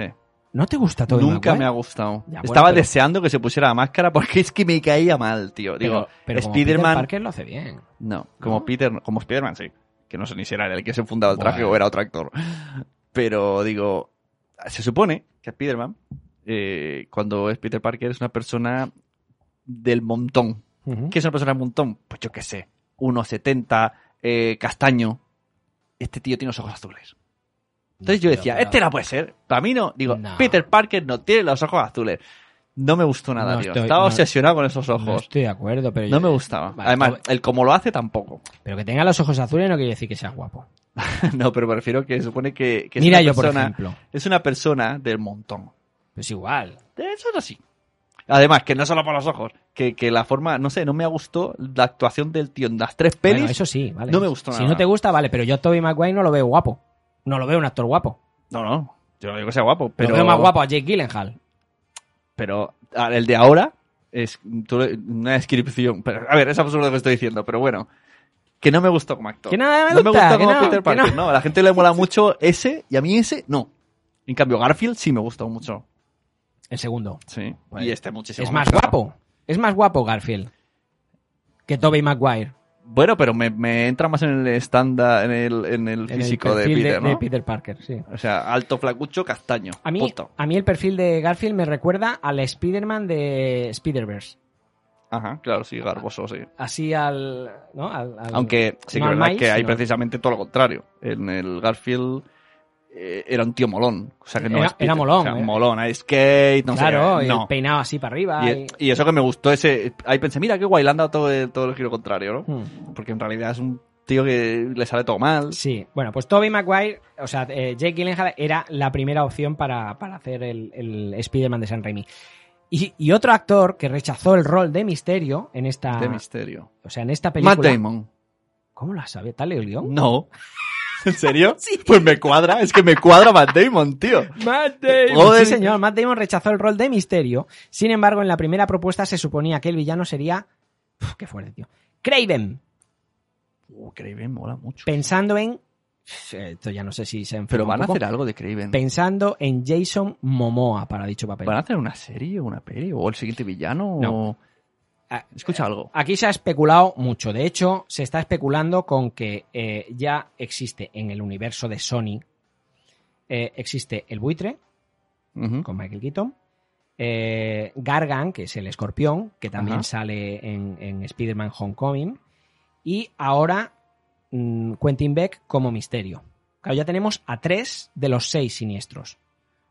¿No te gusta Tobey Nunca Maguire? me ha gustado. Ya, bueno, Estaba pero- deseando que se pusiera la máscara porque es que me caía mal, tío. Digo, pero, pero Spider-Man... Parker lo hace bien. No, como ¿No? Peter, como Spider-Man, sí. Que no sé ni si era el que se fundaba el traje Bueno. o era otro actor. Pero digo, se supone que Spider-Man, eh, cuando es Peter Parker, es una persona del montón. Ujú. ¿Qué es una persona del montón? Pues yo qué sé, 1,70, eh, castaño. Este tío tiene los ojos azules. Entonces yo decía, este no puede ser. Para mí no. Digo, No. Peter Parker no tiene los ojos azules. No me gustó nada, No tío. estoy- Estaba no- obsesionado con esos No ojos. estoy de acuerdo, pero No yo- me gustaba. Vale, Además, todo- el como lo hace tampoco. Pero que tenga los ojos azules no quiere decir que sea guapo. no, pero me refiero que supone que, que es Mira una yo, por persona- ejemplo. Es una persona del montón. Pues igual. Eso es así. Además, que no solo por los ojos, que, que la forma, no sé, no me gustó la actuación del tío en las tres pelis. Bueno, eso sí, vale. No me gustó Si nada. no te gusta, vale, pero yo a Tobey Maguire no lo veo guapo. No lo veo un actor guapo. No, no, yo no digo que sea guapo, pero... Lo veo más guapo a Jake Gyllenhaal. Pero el de ahora es una descripción. Pero, a ver, es absurdo lo que estoy diciendo, pero bueno. Que no me gustó como actor. Que nada me no me gusta, que como no, Peter Parker, no. no. A la gente le mola mucho ese y a mí ese no. En cambio, Garfield sí me gustó mucho. El segundo. Sí. Pues, y este muchísimo Es más claro. guapo. Es más guapo Garfield. Que Tobey Maguire. Bueno, pero me, me entra más en el estándar, en el, en el En el físico de Peter, ¿no? de Peter Parker, sí. O sea, alto, flacucho, castaño. A mí, Punto. a mí el perfil de Garfield me recuerda al Spider-Man de Spider-Verse. Ajá, claro, sí, garboso, sí. Así al, ¿no? Al- al- Aunque sí que es verdad que hay sino- precisamente todo lo contrario. En el Garfield era un tío molón. O sea que no Era- molón, O sea, eh. molón, skate, no claro, sé. No. el peinado así para arriba. Y, y- y eso que me gustó ese. Ahí pensé, mira qué guay, le han dado todo el, todo el giro contrario, ¿no? Hmm. Porque en realidad es un tío que le sale todo mal. Sí, bueno, pues Tobey Maguire, o sea, eh, Jake Gyllenhaal era la primera opción para, para hacer el, el Spider-Man de San Raimi. Y, y otro actor que rechazó el rol de Misterio en esta, De misterio. o sea, en esta película. Matt Damon. ¿Cómo la sabe? ¿Tal el guion? No. ¿En serio? Pues me cuadra, es que me cuadra Matt Damon, tío. Matt Damon. Joder. Sí, señor. Matt Damon rechazó el rol de Misterio. Sin embargo, en la primera propuesta se suponía que el villano sería. Uf, qué fuerte, tío. Craven. Uh, Craven mola mucho. Pensando en. Esto ya no sé si se enferma Pero van a hacer algo de Craven. Pensando en Jason Momoa para dicho papel. ¿Van a hacer una serie o una peli? ¿O el siguiente villano? No. O... Ah, Escucha algo. Aquí se ha especulado mucho. De hecho, se está especulando con que eh, ya existe en el universo de Sony. eh, existe el buitre con Michael Keaton. eh, Gargan, que es el escorpión, que también Ajá. sale en, en Spider-Man Homecoming. Y ahora mm, Quentin Beck como misterio. Claro, ya tenemos a tres de los seis siniestros.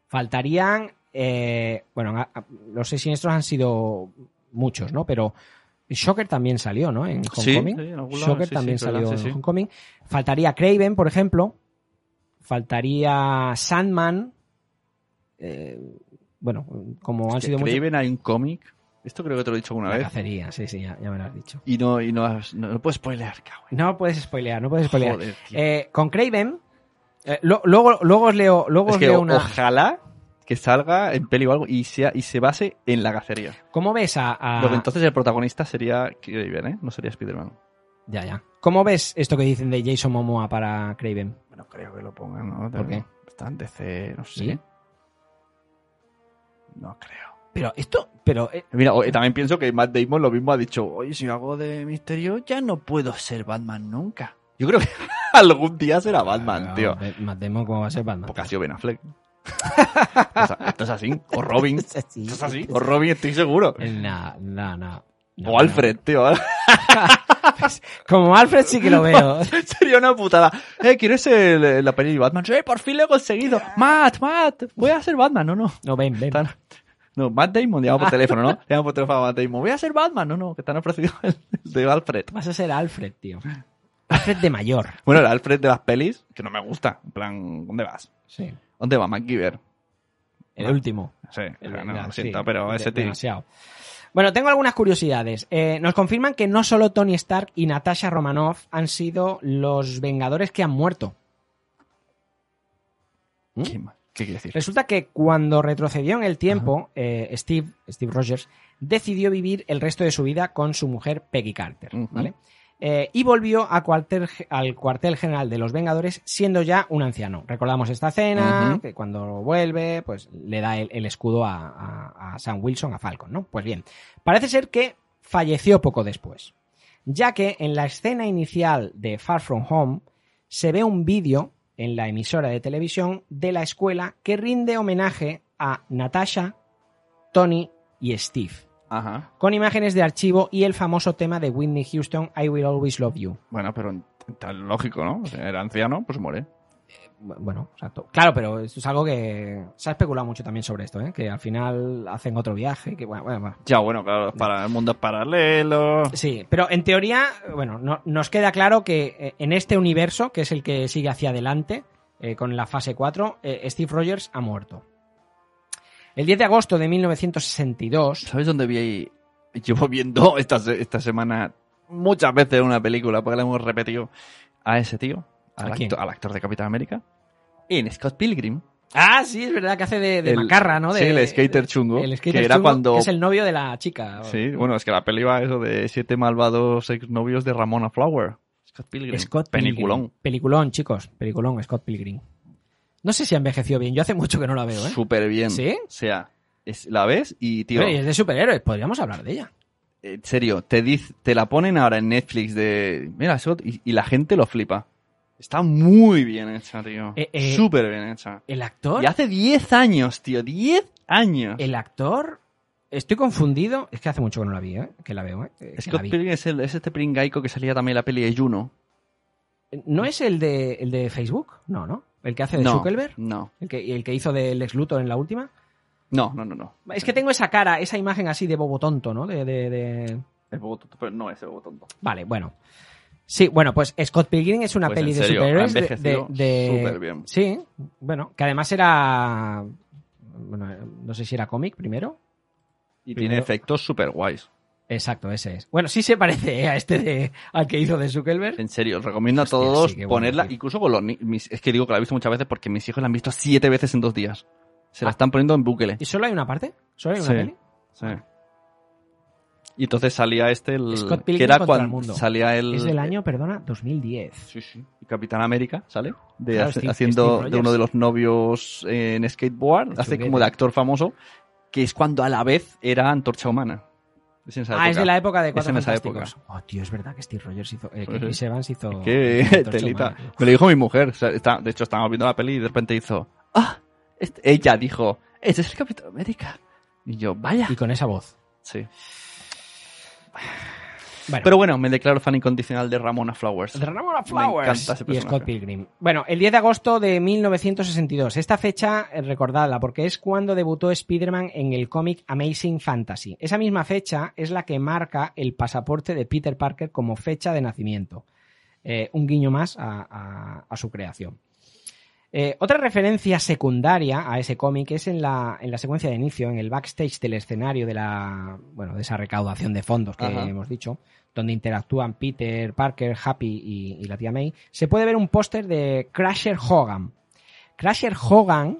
Faltarían. eh, bueno, a- a- los seis siniestros han sido muchos, ¿no? Pero Shocker también salió, ¿no? En Sí, Homecoming. sí, en algún lado, Shocker sí, también sí, salió sí, en sí. Homecoming. Faltaría Craven, por ejemplo. Faltaría Sandman. Eh, bueno, como han sido muchos. Craven hay un cómic. Esto creo que te lo he dicho alguna La vez. cacería, sí, sí, ya, ya me lo has dicho. Y no, y no, has- no, no puedes spoilear, cabrón. No puedes spoilear, no puedes spoilear. Joder. Eh, con Craven, eh, lo- luego, luego os leo, luego es os que leo una. ojalá que salga en peli o algo y, sea, y se base en la cacería. ¿Cómo ves a, a- Lo que entonces el protagonista sería Craven, ¿eh? No sería Spider-Man. Ya, ya. ¿Cómo ves esto que dicen de Jason Momoa para Craven? Bueno, creo que lo pongan, ¿no? ¿Por qué? Está en DC, no sé. ¿Sí? No creo. Pero esto, pero eh, Mira, también pienso que Matt Damon lo mismo ha dicho, oye, si hago de misterio ya no puedo ser Batman nunca. Yo creo que algún día será Batman, tío. Matt Damon, ¿cómo va a ser Batman? Porque ha sido Ben Affleck. Esto es así. O Robin. Esto es así. O Robin, estoy seguro. No, no, no. No, O Alfred, tío. no. Como Alfred sí que lo veo. Sería una putada. Eh, ¿quieres ser la peli de Batman? Sí, por fin lo he conseguido. Matt, Matt, voy a ser Batman. No, no. No, ven, ven. Están- No, Matt Damon, llama por teléfono, ¿no? Llama por teléfono a Matt Damon. Voy a ser Batman. No, no, que te han ofrecido el de Alfred. Vas a ser Alfred, tío. Alfred de mayor. Bueno, el Alfred de las pelis, que no me gusta. En plan, ¿dónde vas? Sí. ¿Dónde va MacGyver? El último. Sí, El- no, no, lo sí, siento, pero ese tío. demasiado. Bueno, tengo algunas curiosidades. Eh, nos confirman que no solo Tony Stark y Natasha Romanoff han sido los Vengadores que han muerto. ¿Mm? ¿Qué, quiere decir? Resulta que cuando retrocedió en el tiempo, eh, Steve, Steve Rogers decidió vivir el resto de su vida con su mujer Peggy Carter. ¿vale? Eh, y volvió a cuartel- al cuartel general de los Vengadores siendo ya un anciano. Recordamos esta escena, que cuando vuelve, pues le da el, el escudo a, a- a Sam Wilson, a Falcon, ¿no? Pues bien, parece ser que falleció poco después, ya que en la escena inicial de Far From Home se ve un vídeo en la emisora de televisión de la escuela que rinde homenaje a Natasha, Tony y Steve, Ajá. con imágenes de archivo y el famoso tema de Whitney Houston, I Will Always Love You. Bueno, pero tan lógico, ¿no? O sea, Era anciano, pues muere. Bueno, exacto. Claro, pero esto es algo que se ha especulado mucho también sobre esto, ¿eh? que al final hacen otro viaje, que bueno, bueno, bueno. Ya, bueno, claro, para el mundo paralelo. Sí, pero en teoría, bueno, no- nos queda claro que eh, en este universo, que es el que sigue hacia adelante, eh, con la fase 4, eh, Steve Rogers ha muerto. El 10 de agosto de 1962, ¿Sabes dónde vi? Llevo viendo esta, esta semana muchas veces una película, porque la hemos repetido a ese tío, al, actor, al actor de Capitán América, en Scott Pilgrim. Ah, sí, es verdad que hace de, de El- macarra, ¿no? sí, De- el skater chungo, El skater que era chungo, cuando- que es el novio de la chica. Sí, bueno, es que la peli va eso de siete malvados exnovios de Ramona Flower. Scott Pilgrim. Scott Pilgrim. Peliculón. Peliculón, chicos. Peliculón, Scott Pilgrim. No sé si ha envejecido bien. Yo hace mucho que no la veo, ¿eh? Súper bien. ¿Sí? O sea, es- la ves y, tío, Oye, es de superhéroes. Podríamos hablar de ella. en serio, te, diz- te la ponen ahora en Netflix de... Mira, Scott, y, y la gente lo flipa. Está muy bien hecha, tío. Eh, eh, Súper bien hecha. El actor... Y hace 10 años, tío. 10 años. El actor... Estoy confundido. Es que hace mucho que no la vi, ¿eh? Que la veo, ¿eh? Que la vi. Pilgrim es, el- es este pringaico que salía también en la peli de Juno. ¿No es el de, el de Facebook? No, ¿no? ¿El que hace de no, Zuckerberg? No. ¿El que, el que hizo de Lex Luthor en la última? No, no, no, no. Es que tengo esa cara, esa imagen así de bobo tonto, ¿no? De, de, de- Es bobo tonto, pero no es el bobo tonto. Vale, bueno. Sí, bueno, pues Scott Pilgrim es una Pues, peli de superhéroes. de- de, superbién. Sí, bueno, que además era. Bueno, no sé si era cómic primero. Y Primero- tiene efectos súper guays. Exacto, ese es. Bueno, sí se parece ¿eh? a este de, al que hizo de Zuckerberg. En serio, os recomiendo a todos sí, qué bueno, ponerla, incluso con los mis- Es que digo que la he visto muchas veces porque mis hijos la han visto siete veces en dos días. Se la Ah. están poniendo en bucle. ¿Y solo hay una parte? ¿Solo hay una Sí. peli? Sí. Y entonces salía este, el, Scott que era el cuando mundo. salía el... Es del año, perdona, 2010. Sí, sí. Y Capitán América, ¿sale? De, Claro, hace- Steve- haciendo Steve de uno de los novios en skateboard. El hace como de actor famoso, que es cuando a la vez era Antorcha Humana. Es en esa Ah, es época. de la época de Es Cuatro en esa Fantásticos. Oh, tío, es verdad que Steve Rogers hizo... Eh, que Pues sí. Chris Evans hizo... Qué telita. Humana. Me lo dijo mi mujer. O sea, está- de hecho, estábamos viendo la peli y de repente hizo... ¡Ah! este- ella dijo... Este es el Capitán América. Y yo, vaya. Y con esa voz. Sí. Bueno. Pero bueno, me declaro fan incondicional de Ramona Flowers. De Ramona Me Flowers encanta ese y. Scott Pilgrim. Bueno, el 10 de agosto de 1962. Esta fecha, eh, recordadla, porque es cuando debutó Spider-Man en el cómic Amazing Fantasy. Esa misma fecha es la que marca el pasaporte de Peter Parker como fecha de nacimiento. Eh, un guiño más a, a- a su creación. Eh, otra referencia secundaria a ese cómic es en la, en la secuencia de inicio, en el backstage del escenario de la, bueno, de esa recaudación de fondos que Ajá. hemos dicho, donde interactúan Peter, Parker, Happy y, y la tía May, se puede ver un póster de Crusher Hogan. Crusher Hogan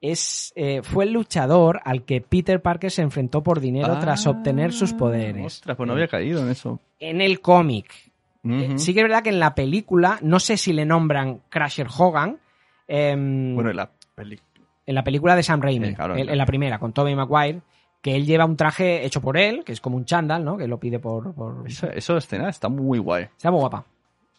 es, eh, fue el luchador al que Peter Parker se enfrentó por dinero Ah, tras obtener sus poderes. Ostras, pues no había caído en eso. En el cómic. Eh. Sí que es verdad que en la película, no sé si le nombran Crusher Hogan. Em, Bueno, y la peli. en la película de Sam Raimi, Eh, claro, en, claro. en la primera, con Tobey Maguire, que él lleva un traje hecho por él, que es como un chándal, ¿no? Que lo pide por... por... Esa, esa escena está muy guay. Está muy guapa.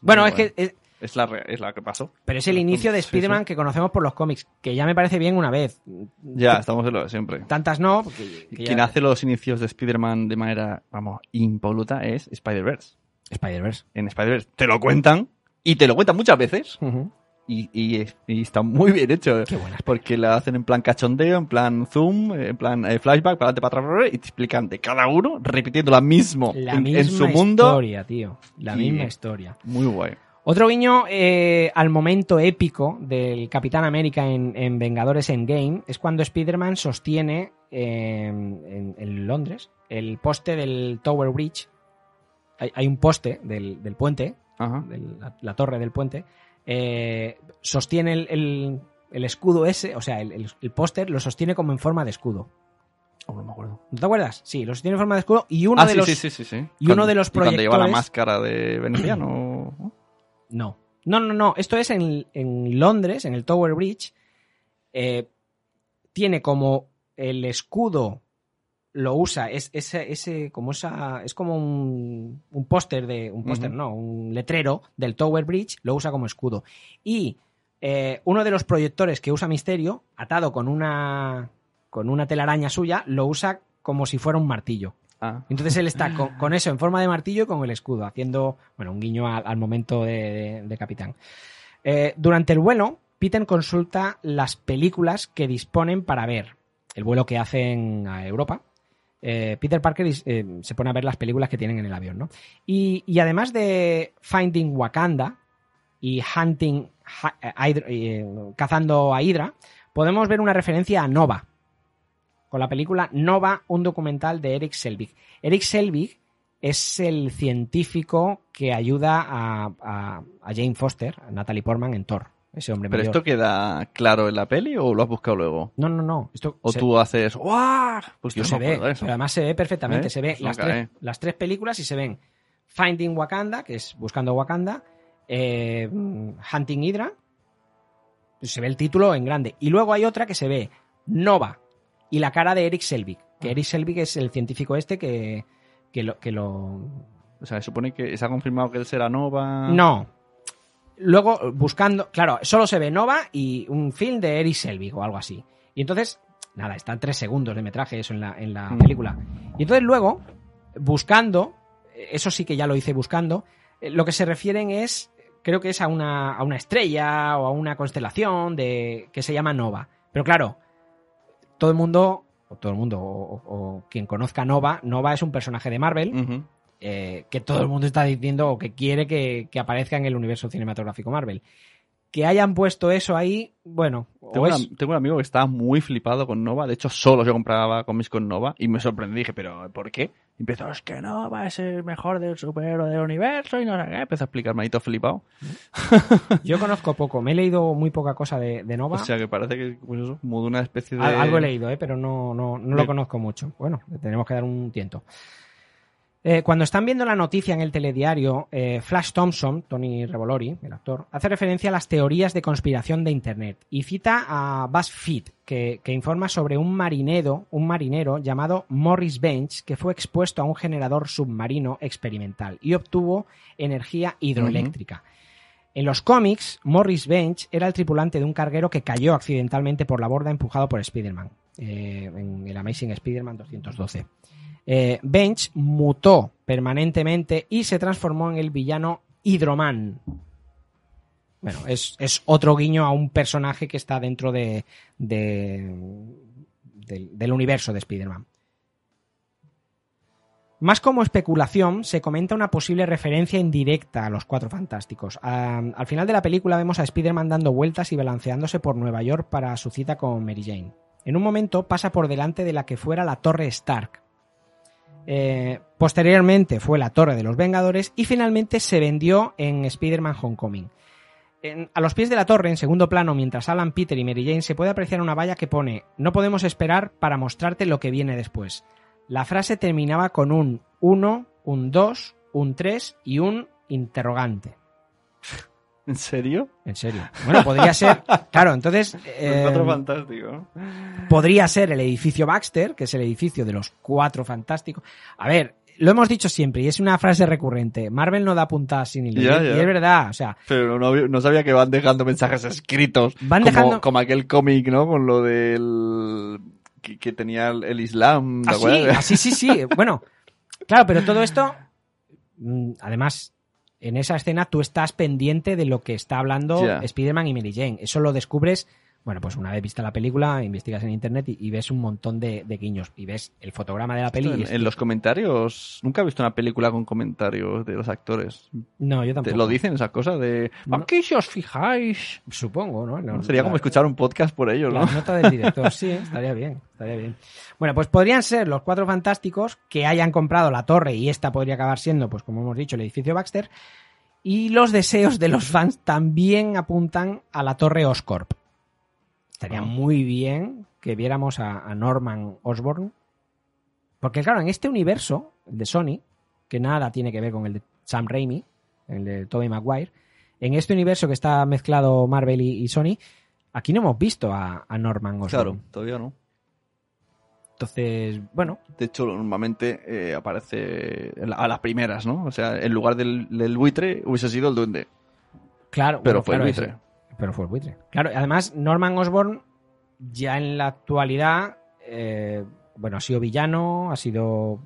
Bueno, es que... es- Es la, re- es la que pasó. pero es el inicio de Spider-Man sí. que conocemos por los cómics, que ya me parece bien una vez. Ya, estamos en lo de siempre. Tantas no, porque... que Quien ya- hace los inicios de Spider-Man de manera, vamos, impoluta es Spider-Verse. Spider-Verse. En Spider-Verse te lo cuentan y te lo cuentan muchas veces Ujú. Y, y, y está muy bien hecho. Qué buenas Porque lo hacen en plan cachondeo, en plan zoom, en plan eh, flashback, para adelante, para atrás, y te explican de cada uno repitiendo mismo La en, misma en su mundo. historia, tío. La Y- misma historia. Muy guay. Otro guiño eh, al momento épico del Capitán América en, en Vengadores Endgame es cuando Spider-Man sostiene eh, en, en Londres el poste del Tower Bridge. Hay, hay un poste del, del puente, Ajá. la, la torre del puente. Eh, sostiene el, el- el escudo ese, o sea, el, el- póster lo sostiene como en forma de escudo. Oh, no me acuerdo. ¿No te acuerdas? Sí, lo sostiene en forma de escudo y uno ah, de sí, los... sí, sí, y uno de los Cuando lleva la proyectores- máscara de veneciano. ¿no? No. No, no, no. Esto es en, en Londres, en el Tower Bridge. Eh, tiene como el escudo lo usa, es ese, ese como esa, es como un, un póster de, un póster, no, un letrero del Tower Bridge, lo usa como escudo. Y eh, uno de los proyectores que usa Misterio, atado con una, con una telaraña suya, lo usa como si fuera un martillo. Ah. Entonces él está con, con eso en forma de martillo y con el escudo, haciendo bueno, un guiño al, al momento de, de- de capitán. Eh, durante el vuelo, Peter consulta las películas que disponen para ver. El vuelo que hacen a Europa. Eh, Peter Parker eh, se pone a ver las películas que tienen en el avión, ¿no? Y, además de Finding Wakanda y Hunting eh, cazando a Hydra, podemos ver una referencia a Nova, con la película Nova, un documental de Eric Selvig. Eric Selvig es el científico que ayuda a, a- a Jane Foster, a Natalie Portman, en Thor, ese hombre ¿Pero mayor. esto queda claro en la peli o lo has buscado luego? No, no, no. Esto ¿O se- tú haces ¡Guau! Pues yo no se ve, pero además se ve perfectamente. ¿Eh? Se ve Pues no las, tres, las tres películas y se ven Finding Wakanda, que es Buscando Wakanda, eh, Hunting Hydra, se ve el título en grande. Y luego hay otra que se ve Nova y la cara de Eric Selvig, Ah. que Eric Selvig es el científico este que, que lo... Que lo... O sea, se supone que se ha confirmado que él será Nova. No. Luego, buscando, claro, solo se ve Nova y un film de Eric Selvig o algo así. Y entonces, nada, están tres segundos de metraje eso en la, en la Mm. película. Y entonces luego, buscando, eso sí que ya lo hice buscando, eh, lo que se refieren es, creo que es a una, a una estrella o a una constelación de, que se llama Nova. Pero claro, todo el mundo, o todo el mundo, o, o- o quien conozca Nova, Nova es un personaje de Marvel. Eh, que todo el mundo está diciendo o que quiere que, que aparezca en el universo cinematográfico Marvel. Que hayan puesto eso ahí, bueno, Tengo, es- un, tengo un amigo que estaba muy flipado con Nova. De hecho, solo yo compraba cómics con Nova y me sorprendí. Dije, ¿pero por qué? Y empezó, es que Nova es el mejor del superhéroe del universo y no sé qué. Empezó a explicarme ahí todo flipado. yo conozco poco, me he leído muy poca cosa de, de Nova. O sea, que parece que, pues eso, como de una especie de... Al- Algo he leído, eh, pero no, no, no lo De- conozco mucho. Bueno, tenemos que dar un tiento. Eh, cuando están viendo la noticia en el telediario, eh, Flash Thompson, Tony Revolori, el actor, hace referencia a las teorías de conspiración de Internet y cita a BuzzFeed, que, que informa sobre un marinero, un marinero llamado Morris Bench, que fue expuesto a un generador submarino experimental y obtuvo energía hidroeléctrica. En los cómics, Morris Bench era el tripulante de un carguero que cayó accidentalmente por la borda empujado por Spider-Man, eh, en el Amazing Spider-Man 212. Eh, Bench mutó permanentemente y se transformó en el villano Hydroman. Bueno, es, otro guiño a un personaje que está dentro de, de- del, universo de Spider-Man. Más como especulación, se comenta una posible referencia indirecta a los Cuatro Fantásticos. Al final de la película vemos a Spider-Man dando vueltas y balanceándose por Nueva York para su cita con Mary Jane. En un momento pasa por delante de la que fuera la Torre Stark. Eh, posteriormente fue la Torre de los Vengadores y finalmente se vendió en Spider-Man Homecoming. A los pies de la torre, en segundo plano, mientras Alan, Peter y Mary Jane, se puede apreciar una valla que pone No podemos esperar para mostrarte lo que viene después. La frase terminaba con un 1, un 2, un 3 y un interrogante. ¿En serio? En serio. Bueno, podría ser. Claro, entonces. eh, Otro fantástico. podría ser el edificio Baxter, que es el edificio de los cuatro fantásticos. A ver, lo hemos dicho siempre y es una frase recurrente. Marvel no da puntadas sin hilo. Ya, y, ya. y es verdad, o sea, Pero no, sabía que van dejando mensajes escritos. Van como, dejando- como aquel cómic, ¿no? Con lo del... Que, que tenía el, Islam. ¿te así, acuerdas? así, sí, sí. Bueno, claro, pero todo esto, mm, además, en esa escena tú estás pendiente de lo que está hablando Ya. Spider-Man y Mary Jane. Eso lo descubres, bueno, pues una vez vista la película, investigas en internet y, y ves un montón de, de guiños. Y ves el fotograma de la peli. y en, es- en los comentarios... Nunca he visto una película con comentarios de los actores. No, yo ¿Te tampoco. lo dicen esas cosas de... No. Aquí si os fijáis... Supongo, ¿no? No, Sería la- como escuchar un podcast por ellos, La ¿no? nota del director, sí, ¿eh? estaría bien, estaría bien. Bueno, pues podrían ser los cuatro fantásticos que hayan comprado la torre y esta podría acabar siendo, pues como hemos dicho, el edificio Baxter. Y los deseos de los fans también apuntan a la torre Oscorp. Estaría muy bien que viéramos a, a Norman Osborn. Porque claro, en este universo, el de Sony, que nada tiene que ver con el de Sam Raimi, el de Tobey Maguire, en este universo que está mezclado Marvel y, y Sony, aquí no hemos visto a, a Norman Osborn. Claro, todavía no. Entonces, bueno, De hecho, normalmente eh, aparece a las primeras, ¿no? O sea, en lugar del, del buitre hubiese sido el duende. claro. Pero bueno, fue el buitre. Pero fue el buitre. Claro, además Norman Osborn ya en la actualidad, eh, bueno, ha sido villano, ha sido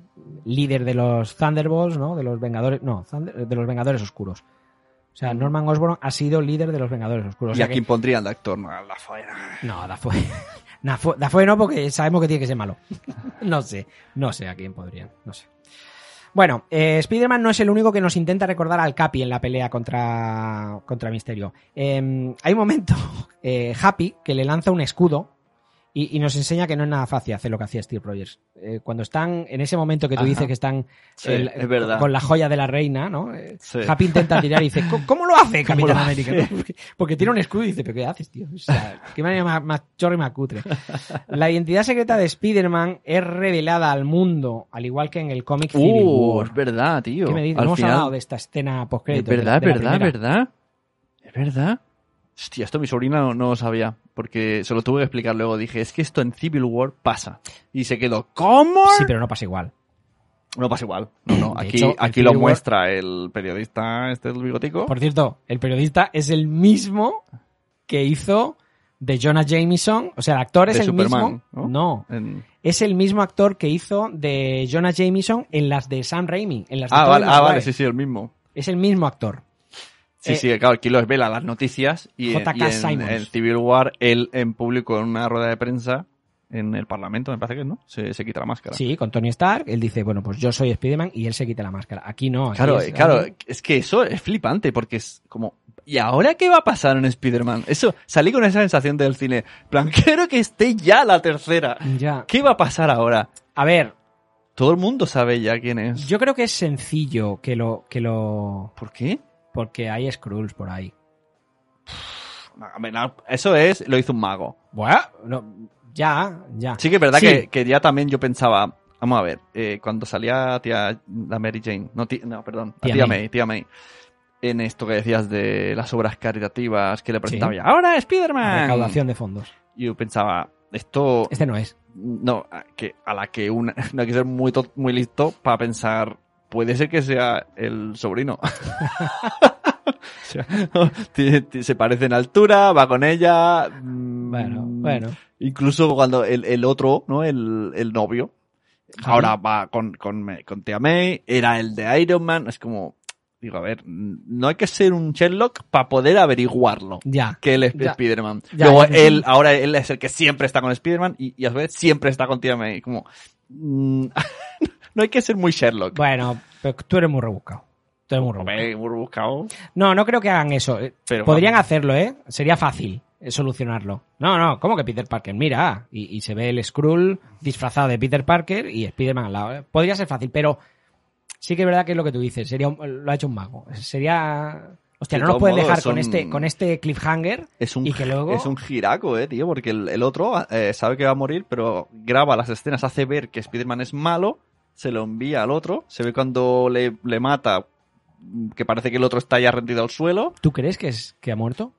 líder de los Thunderbolts, ¿no? De los Vengadores, no, Thunder- de los Vengadores Oscuros. O sea, Norman Osborn ha sido líder de los Vengadores Oscuros. O ¿Y sea a quién pondrían de actor? No, a la que- No, Dafoe. Dafoe Dafoe no, porque sabemos que tiene que ser malo. no sé, no sé a quién podrían, no sé. Bueno, eh, Spider-Man no es el único que nos intenta recordar al Capi en la pelea contra, contra Misterio. Eh, hay un momento, eh, Happy, que le lanza un escudo y, y nos enseña que no es nada fácil hacer lo que hacía Steve Rogers. Eh, cuando están, en ese momento que tú Ajá. dices que están Sí, el- es verdad. con la joya de la reina, ¿no? Eh, Sí. Happy intenta tirar y dice, "¿Cómo- ¿cómo lo hace ¿Cómo Capitán América? Porque, porque tiene un escudo y dice, ¿pero qué haces, tío? O sea, qué manera más, más chorra y más cutre. La identidad secreta de Spider-Man es revelada al mundo, al igual que en el cómic Civil Uh, War. es verdad, tío. ¿Qué me dices? Al hemos final- hablado de esta escena Es post-crédito. verdad, de es de verdad, es verdad. Es verdad. Hostia, esto mi sobrina no, no lo sabía. Porque se lo tuve que explicar luego. Dije, es que esto en Civil War pasa. Y se quedó, ¿cómo? Sí, pero no pasa igual. No pasa igual. No, no. Aquí, hecho, aquí lo War- muestra el periodista este del bigotico. Por cierto, el periodista es el mismo que hizo de Jonah Jameson. O sea, el actor es De el Superman, mismo. ¿no? No. En- Es el mismo actor que hizo de Jonah Jameson en las de Sam Raimi. En las de Ah, vale, ah, vale, sí, sí, el mismo. Es el mismo actor. Sí, Eh, sí, claro, aquí lo vela las noticias y, en- y Civil War él en público en una rueda de prensa en el Parlamento, me parece que no, se, se quita la máscara. Sí, con Tony Stark, él dice, bueno, pues yo soy Spider-Man y él se quita la máscara. Aquí no. aquí Claro, es- claro, es que eso es flipante porque es como, ¿y ahora qué va a pasar en Spider-Man? Eso, salí con esa sensación del cine, plan, quiero que esté ya la tercera. Ya. ¿Qué va a pasar ahora? A ver, Todo el mundo sabe ya quién es. yo creo que es sencillo que lo, que lo, ¿Por qué? Porque hay Skrulls por ahí. Eso es, lo hizo un mago. Bueno, no, ya, ya. Sí que es verdad Sí. Que, que ya también yo pensaba, vamos a ver, eh, cuando salía tía, la Mary Jane, no, ti- no perdón, Tía tía, May. May. tía May, en esto que decías de las obras caritativas que le presentaba Sí. ya, ahora Spider-Man. Recaudación de fondos. Yo pensaba, esto, Este no es. no, a- que a la que una, no hay que ser muy, muy listo para pensar, puede ser que sea el sobrino. O sea, se parece en altura, va con ella. mm, Bueno, bueno. Incluso cuando el, el otro, ¿no? El, el novio, ahora va con, con, con Tia May, era el de Iron Man, es como, digo, a ver, no hay que ser un Sherlock para poder averiguarlo. Ya. Que él es Ya. Spider-Man. Ya, Luego ya, él, ahora él es el que siempre está con Spider-Man y, y a su vez siempre está con Tia May. Como, mm, no hay que ser muy Sherlock. Bueno, pero tú eres muy rebuscado. Tú eres muy rebuscado. Muy. No, no creo que hagan eso. Eh, Pero Podrían vamos. hacerlo, ¿eh? Sería fácil eh, solucionarlo. No, no, ¿cómo que Peter Parker? Mira, y, y se ve el Skrull disfrazado de Peter Parker y Spider-Man al lado. ¿eh? Podría ser fácil, pero sí que es verdad que es lo que tú dices. Sería un- lo ha hecho un mago. Sería... Hostia, no nos pueden dejar es con un- este, con este cliffhanger Es un, y que luego... es un giraco, eh, tío, porque el, el otro eh, sabe que va a morir, pero graba las escenas, hace ver que Spider-Man es malo, se lo envía al otro, se ve cuando le, le mata, que parece que el otro está ya rendido al suelo. ¿Tú crees que, es, que ha muerto?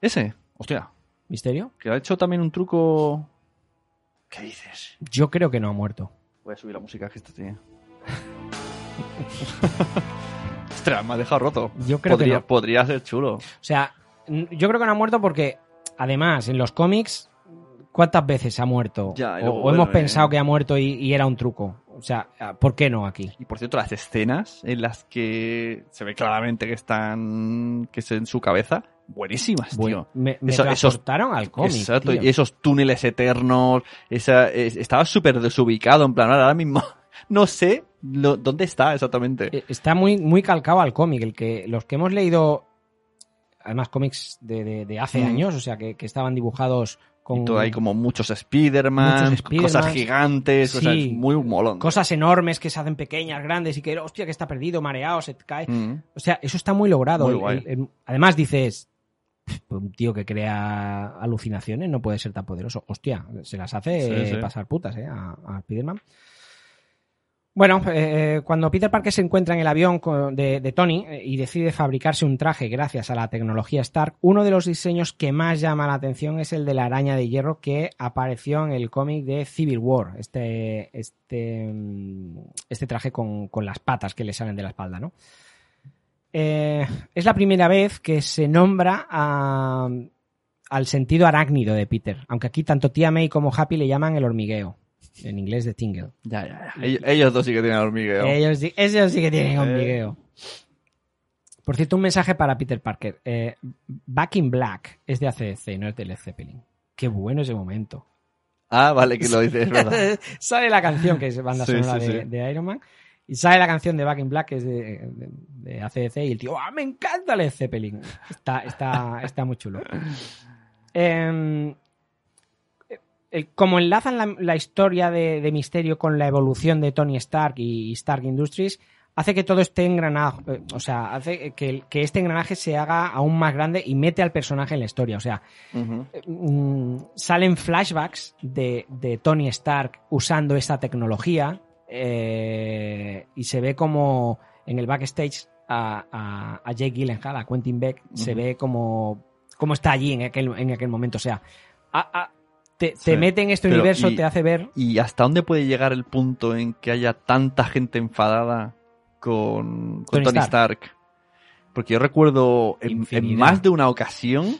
Ese, hostia, ¿Misterio? que ha hecho también un truco... ¿Qué dices? Yo creo que no ha muerto. Voy a subir la música que esto tiene. Ostras, me ha dejado roto. Yo creo que podría, no. podría ser chulo. O sea, yo creo que no ha muerto porque, además, en los cómics, ¿cuántas veces ha muerto? Ya, o hemos pensado que ha muerto y, y era un truco. O sea, ¿por qué no aquí? Y por cierto, las escenas en las que se ve claramente que están, que es en su cabeza, buenísimas, tío. Bueno, me, me Eso- esos- transportaron al cómic. Exacto, tío. y esos túneles eternos, esa, es- estaba súper desubicado, en plan, ahora mismo no sé lo- dónde está exactamente. Eh, Está muy, muy calcado al cómic. El que, los que hemos leído, además cómics de, de- de hace Mm. años, o sea, que, que estaban dibujados con Y todo hay como muchos Spider-Man, Muchos cosas gigantes, Sí. cosas muy molón. cosas enormes que se hacen pequeñas, grandes y que, hostia, que está perdido, mareado, se cae. Mm. O sea, eso está muy logrado. Muy El- guay. el- el- además dices, "Pff, un tío que crea alucinaciones no puede ser tan poderoso. Hostia, se las hace Sí, sí. pasar putas eh, a, a Spiderman. Bueno, eh, cuando Peter Parker se encuentra en el avión de, Tony eh, y decide fabricarse un traje gracias a la tecnología Stark, uno de los diseños que más llama la atención es el de la araña de hierro que apareció en el cómic de Civil War, este, este, mm, este traje con, con las patas que le salen de la espalda, ¿no? Eh, es la primera vez que se nombra a- al sentido arácnido de Peter, aunque aquí tanto Tia May como Happy le llaman el hormigueo, en inglés de Tingle. Ya, ya, ya. Ellos, ellos dos sí que tienen hormigueo. Ellos, sí- ellos sí que tienen Eh. hormigueo. Por cierto, un mensaje para Peter Parker. Eh, Back in Black es de ACDC, no es de Led Zeppelin. Qué bueno ese momento. Ah, vale, que lo dices, es verdad. sale la canción que es banda Sí, sonora sí, de, sí. de Iron Man. Y sale la canción de Back in Black, que es de, de, de ACDC, y el tío, ¡ah, me encanta Led Zeppelin! Está, está, está muy chulo. Em, el- como enlazan la, la historia de, de Misterio con la evolución de Tony Stark y Stark Industries, hace que todo esté engranado, eh, o sea, hace que, este engranaje se haga aún más grande y mete al personaje en la historia. O sea, Ujú. mm, salen flashbacks de, de Tony Stark usando esta tecnología eh, y se ve como en el backstage a, a, a Jake Gyllenhaal, a Quentin Beck, se ve como, como está allí en aquel, en aquel momento. O sea, a- te, te Sí. mete en este Pero, universo, y- te hace ver... ¿Y hasta dónde puede llegar el punto en que haya tanta gente enfadada con, con Tony Tony, Stark. Stark? Porque yo recuerdo en, más de una ocasión,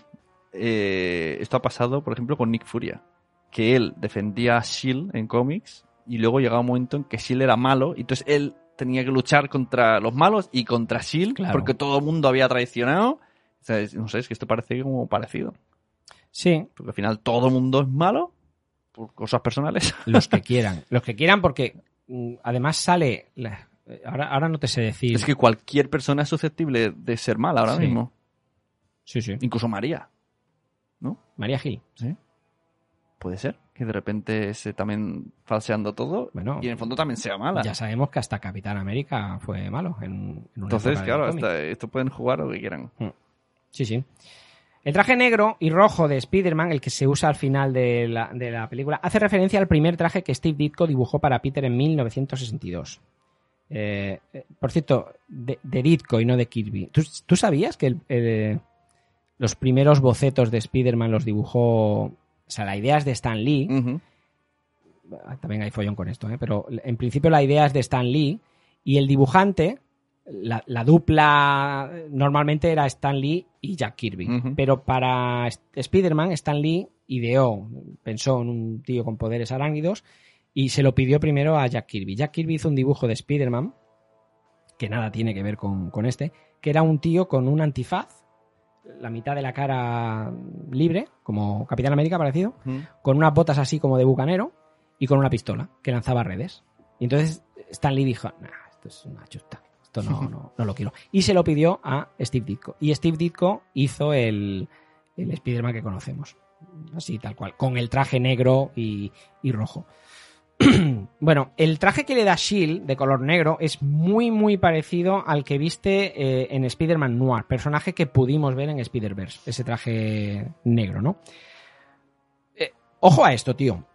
eh, esto ha pasado, por ejemplo, con Nick Furia, que él defendía a Shield en cómics y luego llegaba un momento en que Shield era malo y entonces él tenía que luchar contra los malos y contra Shield Claro. porque todo el mundo había traicionado. O sea, es- no sé, es que esto parece como parecido. Sí, Porque al final todo el mundo es malo por cosas personales. los que quieran. Los que quieran porque mm, además sale... la- Ahora, ahora no te sé decir... Es que cualquier persona es susceptible de ser mala ahora Sí. mismo. Sí, sí. Incluso María. María Gil. Puede ser que de repente esté también falseando todo Bueno, y en el fondo también sea mala. ya sabemos que hasta Capitán América fue malo en, en una Entonces, claro, hasta esto pueden jugar lo que quieran. Sí, sí. El traje negro y rojo de Spider-Man, el que se usa al final de la, de la película, hace referencia al primer traje que Steve Ditko dibujó para Peter en 1962. Eh, eh, por cierto, de, de Ditko y no de Kirby. ¿Tú, tú sabías que el- el- los primeros bocetos de Spider-Man los dibujó... O sea, la idea es de Stan Lee. Ujú. También hay follón con esto, ¿eh? pero en principio la idea es de Stan Lee y el dibujante, la, la dupla normalmente era Stan Lee y Jack Kirby. Pero para Spider-Man, Stan Lee ideó, pensó en un tío con poderes arácnidos y se lo pidió primero a Jack Kirby. Jack Kirby hizo un dibujo de Spider-Man, que nada tiene que ver con, con este, que era un tío con un antifaz, la mitad de la cara libre, como Capitán América parecido, con unas botas así como de bucanero y con una pistola que lanzaba redes. Y entonces Stan Lee dijo, nah, esto es una chusta, no, no, no lo quiero. Y se lo pidió a Steve Ditko. Y Steve Ditko hizo el, el Spider-Man que conocemos. Así, tal cual, con el traje negro y, y rojo. bueno, el traje que le da Shield de color negro es muy, muy parecido al que viste eh, en Spider-Man Noir, personaje que pudimos ver en Spider-Verse, ese traje negro, ¿no? Eh, ojo a esto, tío.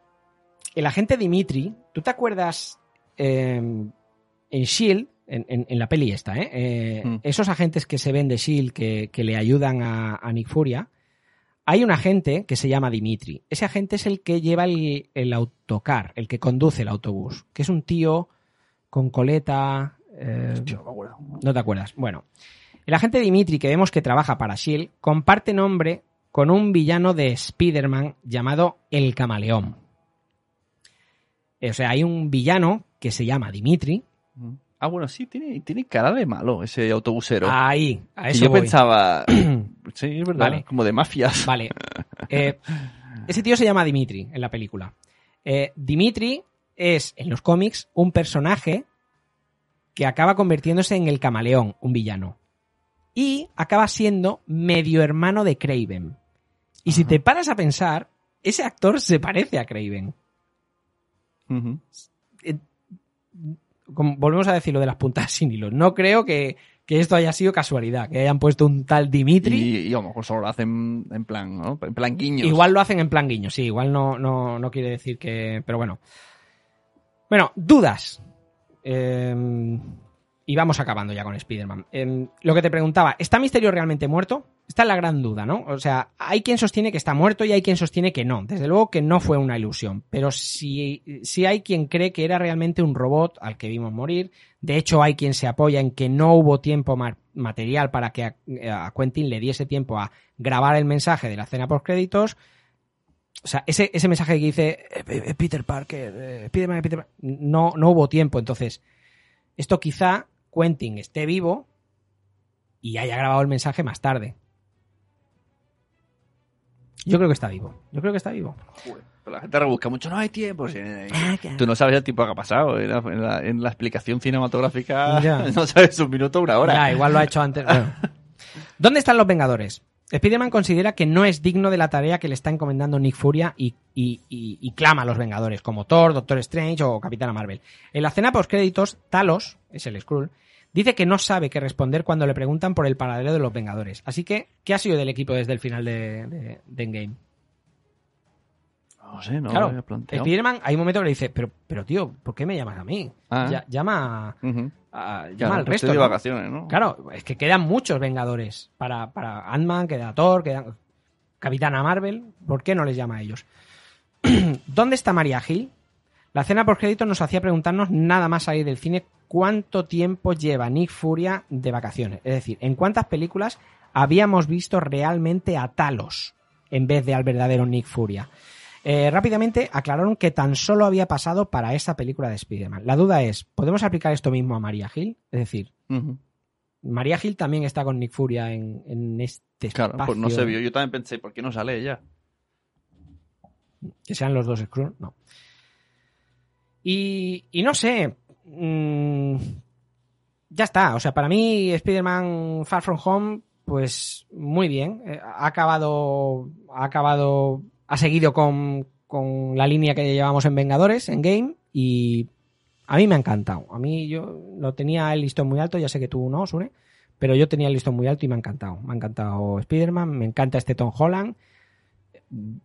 El agente Dimitri, ¿tú te acuerdas eh, en Shield, en, en- en la peli esta, ¿eh? Eh, Mm. esos agentes que se ven de Shield que, que le ayudan a, a Nick Furia? Hay un agente que se llama Dimitri. Ese agente es el que lleva el, el autocar, el que conduce el autobús, que es un tío con coleta. eh, Hostia, no te acuerdas. Bueno, el agente Dimitri, que vemos que trabaja para Shield, comparte nombre con un villano de Spider-Man llamado El Camaleón. Eh, O sea, hay un villano que se llama Dimitri. Ah, bueno, sí, tiene, tiene cara de malo ese autobusero. Ahí, a Y eso yo voy. pensaba, sí, es verdad, Vale. como de mafias. Vale. Eh, ese tío se llama Dimitri en la película. Eh, Dimitri es, en los cómics, un personaje que acaba convirtiéndose en el camaleón, un villano. Y acaba siendo medio hermano de Craven. Y si te paras a pensar, ese actor se parece a Craven. Ujú. Como volvemos a decir lo de las puntas sin hilo. No creo que, que esto haya sido casualidad, que hayan puesto un tal Dimitri. Y, y a lo mejor solo lo hacen en plan, ¿no? En plan guiños. Igual lo hacen en plan guiño, sí, igual no, no, no quiere decir que. Pero bueno. Bueno, dudas. Eh, y vamos acabando ya con Spider-Man. Eh, lo que te preguntaba, ¿está Misterio realmente muerto? Esta es la gran duda, ¿no? O sea, hay quien sostiene que está muerto y hay quien sostiene que no. Desde luego que no fue una ilusión. Pero sí, sí hay quien cree que era realmente un robot al que vimos morir. De hecho, hay quien se apoya en que no hubo tiempo ma- material para que a, Quentin le diese tiempo a grabar el mensaje de la escena por créditos. O sea, ese, ese mensaje que dice eh, eh, Peter Parker, eh, Peter Parker", no, no hubo tiempo. Entonces, esto quizá Quentin esté vivo y haya grabado el mensaje más tarde. Yo creo que está vivo. Yo creo que está vivo. Pero la gente rebusca mucho, no hay tiempo. sí. Ah, Tú no sabes el tiempo que ha pasado. En la, en la- en la explicación cinematográfica Ya. no sabes un minuto o una hora. Ya, igual lo ha hecho antes. Bueno. ¿Dónde están los Vengadores? Spider-Man considera que no es digno de la tarea que le está encomendando Nick Furia y, y- y- y clama a los Vengadores, como Thor, Doctor Strange o Capitana Marvel. En la escena post-créditos, Talos, es el Skrull, dice que no sabe qué responder cuando le preguntan por el paradero de los Vengadores. Así que, ¿qué ha sido del equipo desde el final de, de- de Endgame? No sé, no claro, lo había planteado. Spider-Man, hay un momento que le dice, pero, pero tío, ¿por qué me llamas a mí? Ah. Ya- llama, Ujú. A- llama Claro, al pues resto. de ¿no? vacaciones, ¿no? Claro, es que quedan muchos Vengadores. Para, para Ant-Man, queda Thor, queda Capitana Marvel. ¿Por qué no les llama a ellos? ¿Dónde está María Gil? La cena por crédito nos hacía preguntarnos nada más salir del cine cuánto tiempo lleva Nick Furia de vacaciones. Es decir, en cuántas películas habíamos visto realmente a Talos en vez de al verdadero Nick Furia. Eh, rápidamente aclararon que tan solo había pasado para esta película de Spider-Man. La duda es, ¿podemos aplicar esto mismo a María Gil? Es decir. María Gil también está con Nick Furia en, en este Claro, espacio. pues no se vio. Yo también pensé, ¿por qué no sale ella? Que sean los dos Skrull, no. Y, y no sé. mm, ya está. O sea, para mí, Spider-Man Far From Home, pues muy bien. Eh, ha acabado. Ha acabado. Ha seguido con, con la línea que llevamos en Vengadores, en Game. Y a mí me ha encantado. A mí yo lo tenía el listón muy alto. Ya sé que tú no, Sune. Pero yo tenía el listón muy alto y me ha encantado. Me ha encantado Spider-Man. Me encanta este Tom Holland.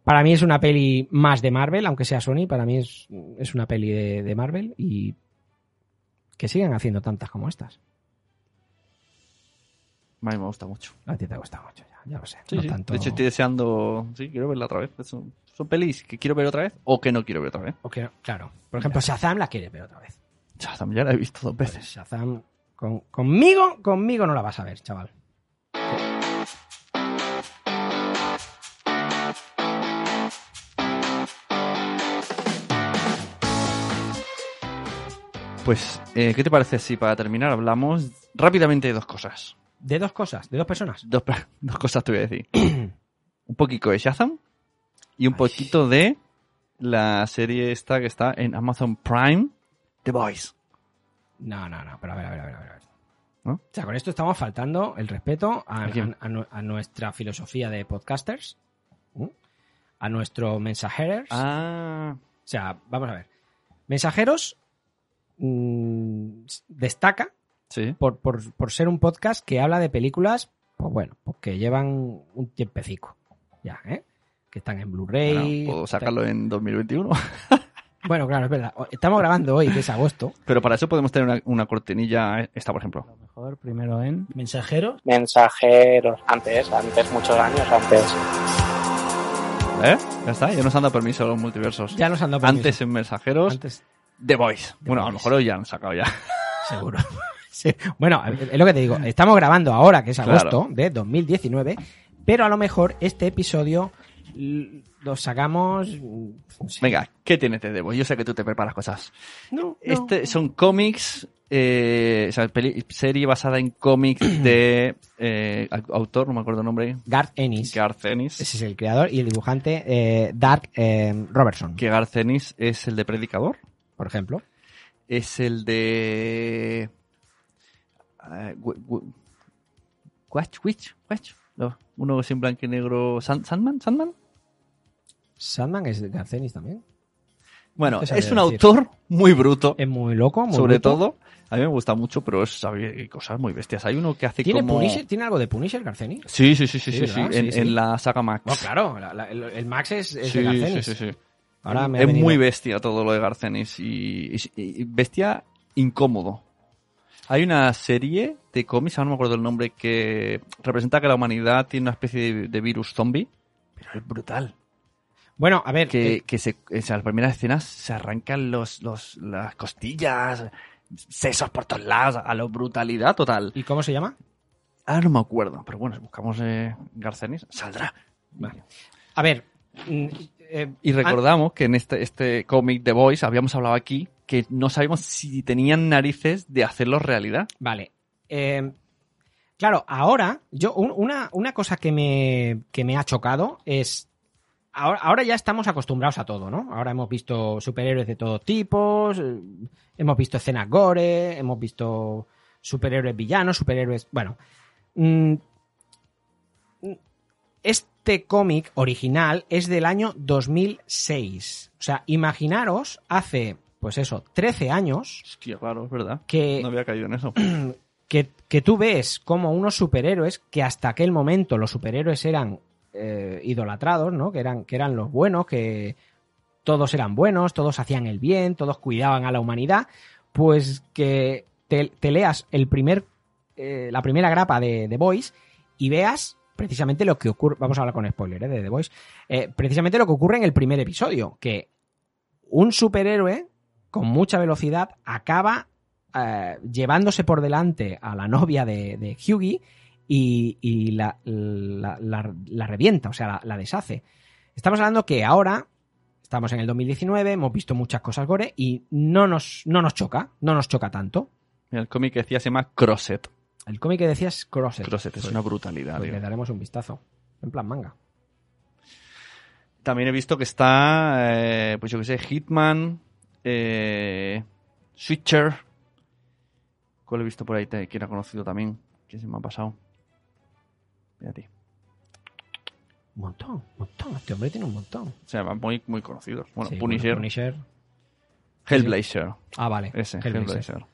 Para mí es una peli más de Marvel, aunque sea Sony, para mí es, es una peli de, de Marvel y que sigan haciendo tantas como estas. A mí me gusta mucho. A ti te gusta mucho, ya, ya lo sé. Sí, no sí. tanto- De hecho, estoy deseando. Sí, quiero verla otra vez. Son, son pelis que quiero ver otra vez o que no quiero ver otra vez. o que- claro. Por ejemplo, Shazam la quiere ver otra vez. Shazam ya la he visto dos Pues veces. Shazam, con- conmigo, conmigo no la vas a ver, chaval. Pues, eh, ¿qué te parece si para terminar hablamos rápidamente de dos cosas? De dos cosas, de dos personas. Dos, dos cosas te voy a decir. un poquito de Shazam y un poquito de la serie esta que está en Amazon Prime, The Boys. No, no, no, pero a ver, a ver, a ver. A ver. ¿No? O sea, con esto estamos faltando el respeto a, ¿A nuestra filosofía de podcasters, a nuestros mensajeros. Ah, O sea, vamos a ver. Mensajeros mm, destaca sí. por, por- por ser un podcast que habla de películas, pues bueno, pues que llevan un tiempecico. Ya, ¿eh? Que están en Blu-ray. Bueno, puedo sacarlo en 2021. Bueno, claro, es verdad. Estamos grabando hoy, que es agosto. Pero para eso podemos tener una, una cortinilla esta, por ejemplo. Mejor primero en ¿Mensajeros? mensajeros. Antes, antes, muchos años antes. ¿Eh? Ya está, ya nos han dado permiso los multiversos. Ya nos han dado permiso. Antes en mensajeros, Antes, The Voice. Bueno, a lo mejor hoy ya han sacado ya. seguro. Sí. Bueno, es lo que te digo. Estamos grabando ahora, que es Claro. agosto de 2019, pero a lo mejor este episodio lo sacamos. mm, sí. Venga, ¿qué tienes de Voice? Yo sé que tú te preparas cosas. No, no. Este son cómics, eh, o sea, peli- serie basada en cómics de eh, au- autor, no me acuerdo el nombre, Garth Ennis. Garth Ennis. Ese es el creador y el dibujante eh, Dark eh, Robertson, Que Garth Ennis es el de Predicador. por ejemplo. Es el de... Watch, Witch, Watch. No, uno es en blanco y negro. Sand- ¿Sandman? ¿Sandman? Sandman es de Garth Ennis también. Bueno, No te sabría es un decir. autor muy bruto. Es muy loco, muy sobre bruto. todo, a mí me gusta mucho, pero es, hay cosas muy bestias. Hay uno que hace ¿Tiene, como... Punisher? ¿Tiene algo de Punisher, Garth Ennis? Sí, sí, sí, sí, Sí, sí, sí. En, Sí, en la saga Max. No, claro, la- la- el, el Max es, es sí, de Garth sí, sí, sí. Ahora me es venido- muy bestia todo lo de Garcenis y, y- y bestia incómodo. Hay una serie de cómics, ahora no me acuerdo el nombre, que representa que la humanidad tiene una especie de, de virus zombie, pero es brutal. Bueno, a ver, Que, eh, que se, sea, las primeras escenas se arrancan los, los, las costillas, sesos por todos lados, a lo brutalidad total. ¿y cómo se llama? Ahora no me acuerdo, pero bueno, si buscamos eh, Garcenis, saldrá. A ver, mm, eh, Y recordamos que en este, este cómic The Voice habíamos hablado aquí que no sabíamos si tenían narices de hacerlo realidad. Vale. Eh, Claro, ahora, yo, un- una, una cosa que me, que me ha chocado es. Ahora, ya estamos acostumbrados a todo, ¿no? Ahora hemos visto superhéroes de todo tipo, eh, hemos visto escenas gore, hemos visto superhéroes villanos, superhéroes. Bueno. mm, este cómic original es del año 2006. O sea, imaginaros hace, pues eso, 13 años Hostia, claro, es verdad. que No había caído en eso. que, que tú ves como unos superhéroes que hasta aquel momento los superhéroes eran eh, idolatrados, ¿no? Que eran, que eran los buenos, que todos eran buenos, todos hacían el bien, todos cuidaban a la humanidad, pues que te, te leas el primer, eh, la primera grapa de The Voice y veas precisamente lo que ocurre, vamos a hablar con spoiler ¿eh? de The Voice, eh, precisamente lo que ocurre en el primer episodio, que un superhéroe con mucha velocidad acaba eh, llevándose por delante a la novia de, de Hughie y, y la, la- la- la revienta, o sea, la, deshace. Estamos hablando que ahora, estamos en el 2019, hemos visto muchas cosas gore y no nos, no nos choca, no nos choca tanto. El cómic que decía se llama Crosset. El cómic que decías es Crosset. Crosset es Pues- una brutalidad, pues le daremos un vistazo. En plan manga. También he visto que está, eh, pues yo que sé, Hitman, eh, Switcher. ¿Cuál he visto por ahí que era conocido también? Que se me ha pasado. Fíjate. Un montón, un montón. Este hombre tiene un montón. O sea, muy, muy conocidos. Bueno, Sí, Punisher, bueno, Punisher. Hellblazer. Ah, vale. Ese, Hellblazer. Hellblazer.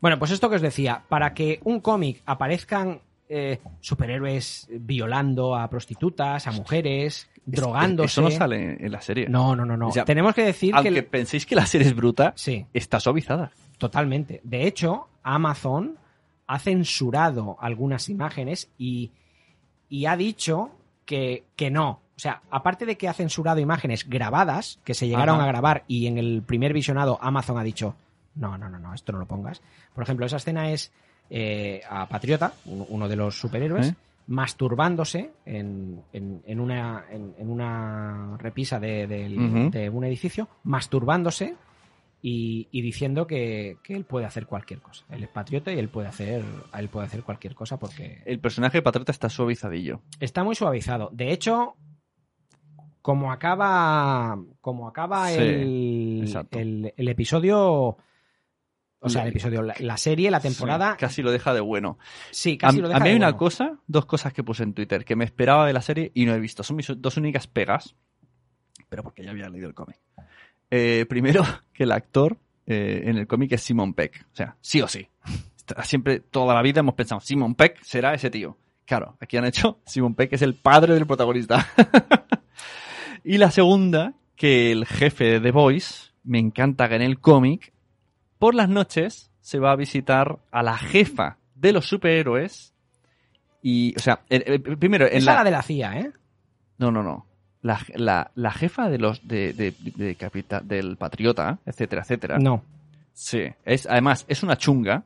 Bueno, pues esto que os decía, para que un cómic aparezcan eh, superhéroes violando a prostitutas, a mujeres, drogándose. Eso no sale en la serie. No, no, no, no. O sea, Tenemos que decir Aunque que penséis que la serie es bruta, sí, está suavizada. totalmente. De hecho, Amazon ha censurado algunas imágenes y, y ha dicho que, que no. O sea, aparte de que ha censurado imágenes grabadas, que se llegaron Ajá. a grabar y en el primer visionado Amazon ha dicho, no, no, no, no, esto no lo pongas. Por ejemplo, esa escena es eh, a Patriota, un- uno de los superhéroes, ¿Eh? masturbándose en, en- en una, en, en una repisa de, de un edificio, masturbándose y, y diciendo que, que él puede hacer cualquier cosa. Él es patriota y él puede hacer, él puede hacer cualquier cosa porque El personaje de Patriota está suavizadillo. está muy suavizado. De hecho, como acaba, como acaba Sí, el, exacto. el, el episodio, o sea, el episodio, la, la serie, la temporada, Sí, casi lo deja de bueno. sí, A, casi lo a deja mí de hay una cosa, dos cosas que puse en Twitter que me esperaba de la serie y no he visto. Son mis dos únicas pegas, pero porque ya había leído el cómic. Eh, primero, que el actor eh, en el cómic es Simon Peck. O sea, sí o sí. Siempre, toda la vida hemos pensado, Simon Peck será ese tío. Claro, aquí han hecho, Simon Peck es el padre del protagonista. y la segunda, que el jefe de The Voice, me encanta que en el cómic, por las noches se va a visitar a la jefa de los superhéroes. Y, o sea, el- el- primero, en Esa la... la de la CIA, ¿eh? No, no, no. La, la, la jefa de los de, de- de del patriota, etcétera, etcétera. No. Sí. Es, además, es una chunga.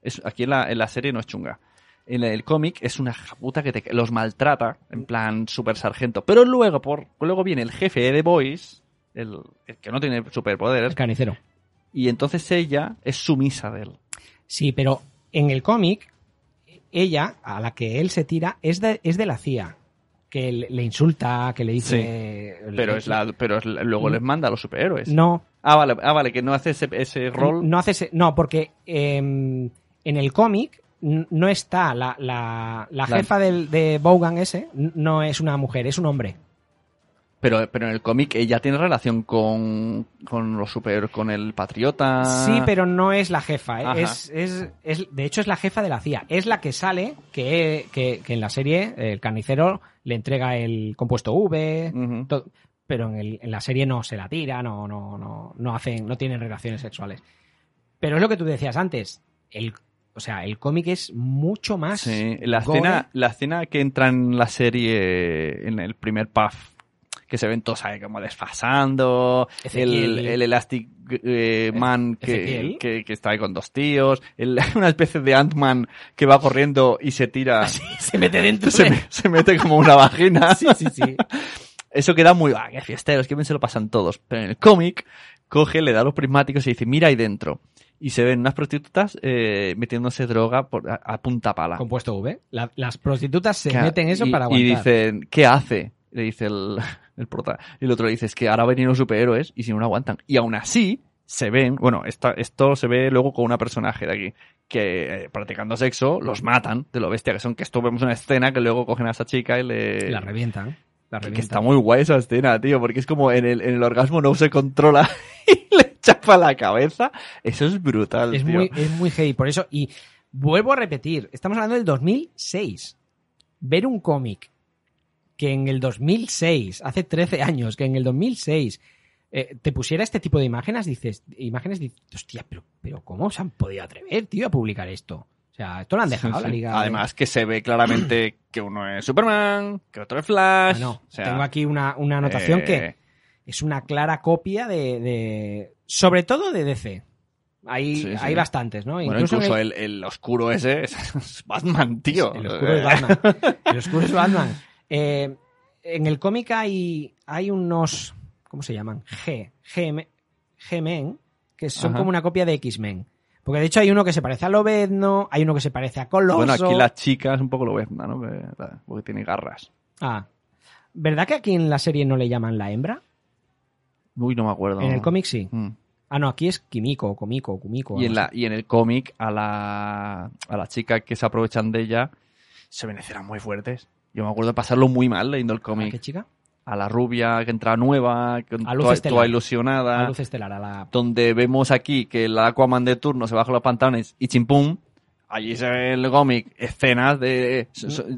Es, aquí en la, en la serie no es chunga. En el cómic es una puta que te- los maltrata, en plan super sargento. Pero luego, por, luego viene el jefe de The Boys, el, el que no tiene superpoderes, El carnicero. Y entonces ella es sumisa de él. Sí, pero en el cómic, ella, a la que él se tira, es de, es de la CIA. Que le, insulta, que le dice. Pero, es la, pero es la- luego les manda a los superhéroes. No, Ah, vale, ah, vale, que no hace ese, ese rol. no hace. ese- No, porque em, en el cómic no está la, la, jefa del, de Bogan ese, no es una mujer, es un hombre. Pero, pero en el cómic ella tiene relación con, con los super, con el patriota. Sí, pero no es la jefa. ¿eh? Es, es, es- de hecho, es la jefa de la CIA. Es la que sale que, que, que en la serie el carnicero le entrega el compuesto V. Pero en, el- en la serie no se la tira, no, no, no, no hacen, no tienen relaciones sexuales. Pero es lo que tú decías antes. El, o sea, el cómic es mucho más. Sí, la gore. escena, la escena que entra en la serie, en el primer puff, que se ven todos ahí como desfasando, el, el Elastic eh, Man que, que, que está ahí con dos tíos, el- una especie de Ant-Man que va corriendo y se tira, se mete dentro. se, de- me- se mete como una vagina. Sí, sí, sí. Eso queda muy, ah, qué fiesteros, que bien se lo pasan todos. Pero en el cómic, coge, le da los prismáticos y dice, mira ahí dentro. y se ven unas prostitutas eh, metiéndose droga por, a, a punta pala. Compuesto V. La- las prostitutas se meten eso y, para y aguantar. dicen, ¿qué hace? Le dice el, el prota. Y el otro le dice, es que ahora vienen los superhéroes y si no, no aguantan. Y aún así, se ven, bueno, esta- esto se ve luego con una personaje de aquí, que eh, practicando sexo los matan de lo bestia que son, que esto vemos una escena que luego cogen a esa chica y le... La revientan. La que, que revientan. está muy guay esa escena, tío, porque es como en el, en el orgasmo no se controla y le chapa la cabeza. Eso es brutal, es tío. muy, es muy heavy. Por eso, y vuelvo a repetir, estamos hablando del 2006. Ver un cómic que en el 2006, hace 13 años, que en el 2006 eh, te pusiera este tipo de imágenes, dices, imágenes, dices, hostia, pero, pero ¿cómo se han podido atrever, tío, a publicar esto? O sea, esto lo han dejado Sí, la liga. de- Además que se ve claramente que uno es Superman, que otro es Flash. Bueno, o sea, tengo aquí una, una anotación eh, que es una clara copia de, de- sobre todo de DC. Hay, Sí, sí. hay bastantes, ¿no? Bueno, Incluso en incluso el- el, el oscuro ese es Batman, tío. El oscuro es Batman. El oscuro es Batman. Eh, en el cómic hay, hay unos. ¿Cómo se llaman? G. G- G-Men, que son Ajá. como una copia de X-Men. Porque de hecho hay uno que se parece a Lobezno, hay uno que se parece a Coloso. Bueno, aquí la chica es un poco lo besna, ¿no? Que- Porque tiene garras. Ah. ¿Verdad que aquí en la serie no le llaman la hembra? Uy, no me acuerdo. En el cómic sí. Mm. Ah, no, aquí es Kimiko, Kumiko, Kumiko. Y en, la, y en el cómic, a la, a la chica que se aprovechan de ella, se ven escenas muy fuertes. Yo me acuerdo de pasarlo muy mal leyendo el ¿A cómic. qué chica? A la rubia que entra nueva, que A luz toda, ilusionada. A luz estelar, a la... donde vemos aquí que el Aquaman de turno se baja los pantalones y chimpum, allí se ve el cómic escenas de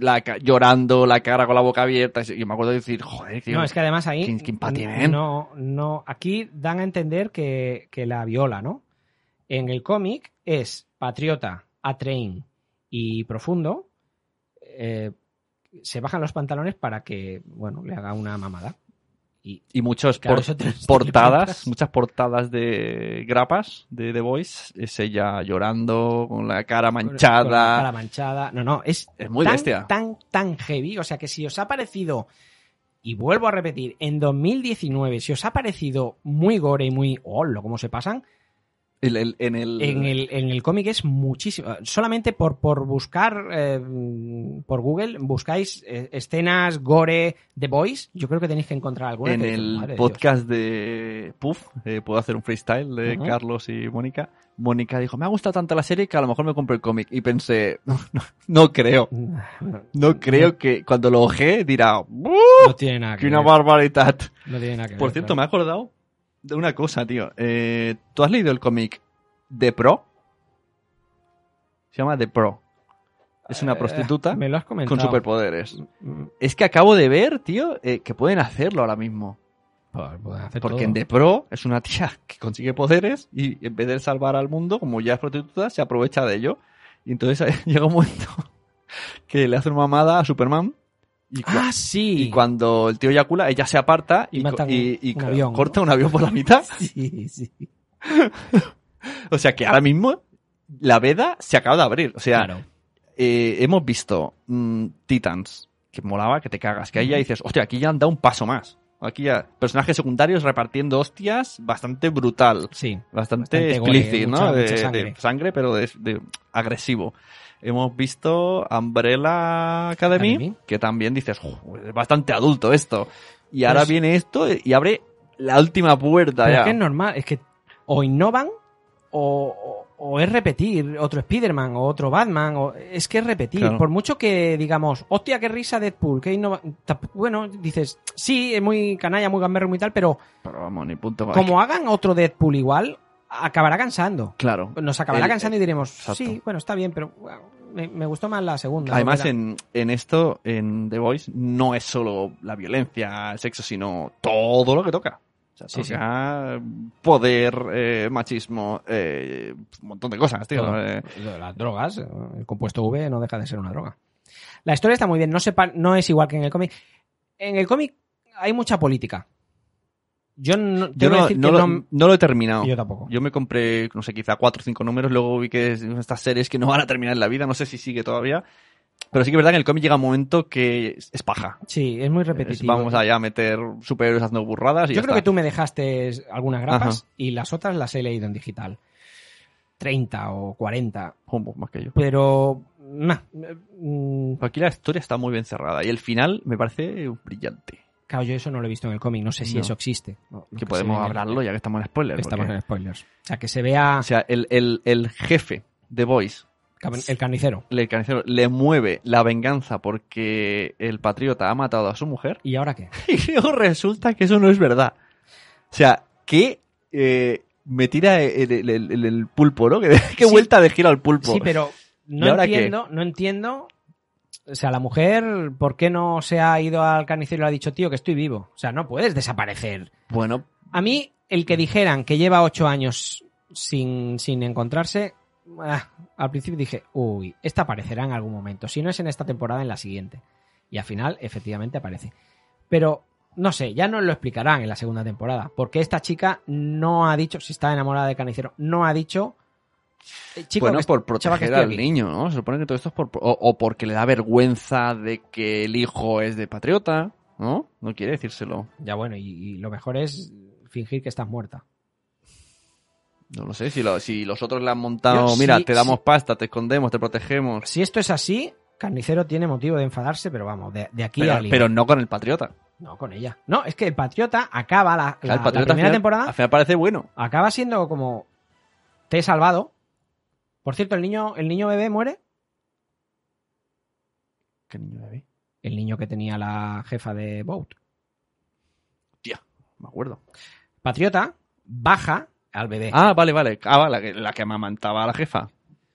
la, llorando, la cara con la boca abierta. Y me acuerdo de decir, joder, tío. No, es que además ahí. ¿Quién- quién pa' tienen? No, no. Aquí dan a entender que, que la viola, ¿no? En el cómic es patriota, A-Train y profundo. eh, se bajan los pantalones para que, bueno, le haga una mamada. Y, Y muchos Claro, por- portadas, muchas portadas de grapas de The Voice, es ella llorando, con la cara con la manchada. cara manchada. No, no, es, Es muy tan, bestia. tan, tan heavy. O sea que si os ha parecido, y vuelvo a repetir, en 2019, si os ha parecido muy gore y muy, hola, cómo se pasan, El- el- en el, En el, en el cómic es muchísimo. Solamente por, por buscar eh, por Google, buscáis eh, escenas gore The Boys. Yo creo que tenéis que encontrar alguna. en que el "Madre de podcast de Puff, eh, puedo hacer un freestyle de. Carlos y Mónica. Mónica dijo, me ha gustado tanto la serie que a lo mejor me compro el cómic. Y pensé, no, no, no creo. Dios". No, creo que cuando lo oje dirá, "¡Uh! no tiene nada que ¡Qué una barbaridad! No tiene nada que Por ver, cierto, claro. me he acordado de una cosa, tío. Eh, ¿Tú has leído el cómic The Pro? Se llama The Pro. Es una Eh, prostituta me lo has comentado. con superpoderes. Mm, Es que acabo de ver, tío, eh, que pueden hacerlo ahora mismo. pues, pueden hacer Porque todo. en The Pro es una tía que consigue poderes y en vez de salvar al mundo, como ya es prostituta, se aprovecha de ello. Y entonces llega un momento que le hace una mamada a Superman. Y, Ah, sí. y cuando el tío eyacula, ella se aparta Y y, co- matan y- y un co- avión, corta ¿no? un avión por la mitad. Sí, sí. O sea que ahora mismo la veda se acaba de abrir. O sea, Claro. eh, hemos visto mm, Titans, que molaba, que te cagas. Que ahí ya dices, hostia, aquí ya han dado un paso más. Aquí ya, personajes secundarios repartiendo hostias, bastante brutal. Sí. Bastante, Bastante gore, mucha- ¿no? De, mucha sangre. de sangre, pero de, de agresivo. Hemos visto Umbrella Academy, Academy. que también dices, "Jo, es bastante adulto esto. Y ahora viene esto y abre la última puerta Pero ya. es que es normal, es que o innovan o, o- o es repetir otro Spider-Man o otro Batman, o, es que es repetir. Claro. Por mucho que digamos, hostia, qué risa Deadpool, tap- Bueno, dices, sí, es muy canalla, muy gamberro, muy tal, pero Pero vamos, ni punto. como hagan otro Deadpool igual, acabará cansando. Claro. Nos acabará El- cansando y diremos, exacto. sí, bueno, está bien, pero me, me gustó más la segunda. Además, en, en esto, en The Voice, no es solo la violencia, el sexo, sino todo lo que toca. O sea, Sí, sí. toca poder, eh, machismo, eh, un montón de cosas, tío. Todo. Eh, Las drogas, el compuesto V no deja de ser una droga. La historia está muy bien, no, sepa, no es igual que en el cómic. En el cómic hay mucha política. Yo no, yo tengo que no, decir no que lo, no- no lo he terminado. Yo tampoco. Yo me compré, no sé, quizá cuatro o cinco números, luego vi que es estas series que no van a terminar en la vida, no sé si sigue todavía. Pero sí que es verdad que en el cómic llega un momento que es, paja. Sí, es muy Es, repetitivo. vamos allá a meter superhéroes haciendo burradas y Yo ya creo que tú me dejaste algunas grapas Ajá. y las otras las he leído en digital. 30 o 40. Hombo, más que yo. Pero... nah, mm, Aquí la historia está muy bien cerrada y el final me parece brillante. Claro, yo eso no lo he visto en el cómic, no sé si No. eso existe. No, Que podemos el- hablarlo ya que estamos en spoilers. estamos porque- en spoilers. O sea, que se vea O sea, el, el, el jefe de Boys, el carnicero. el carnicero, le mueve la venganza porque el patriota ha matado a su mujer ¿Y ahora qué? y luego resulta que eso no es verdad. O sea, que eh, me tira el, el- el- pulpo, ¿no? Sí. vuelta de giro al pulpo. Sí, pero ¿Y no qué? entiendo, no entiendo. O sea, la mujer, ¿por qué no se ha ido al carnicero y le ha dicho, tío, que estoy vivo? O sea, no puedes desaparecer. Bueno, A mí, el que dijeran que lleva ocho años sin, sin encontrarse, ah, al principio dije, uy, esta aparecerá en algún momento. Si no es en esta temporada, en la siguiente. Y al final, efectivamente, aparece. Pero, no sé, ya nos lo explicarán en la segunda temporada. Porque esta chica no ha dicho, si está enamorada de carnicero, no ha dicho... eh, Chico, bueno, que- por proteger al aquí. niño, ¿no? Se supone que todo esto es por... O, o porque le da vergüenza de que el hijo es de patriota, ¿no? No quiere decírselo. Ya bueno, y, y lo mejor es fingir que estás muerta. No lo sé, si, lo- si los otros le han montado, Yo mira, sí- te damos sí. pasta, te escondemos, te protegemos. Si esto es así, Carnicero tiene motivo de enfadarse, pero vamos, de, de aquí Pero, a pero no con el patriota. No, con ella. No, es que el Patriota acaba la, la- Claro, el la patriota primera al final- temporada, Al final parece bueno. acaba siendo como te he salvado. Por cierto, el niño, el niño bebé muere. ¿Qué niño bebé? El niño que tenía la jefa de Boat. Tía, me acuerdo. Patriota baja al bebé. Ah, vale, vale. Ah, la que, la que amamantaba a la jefa.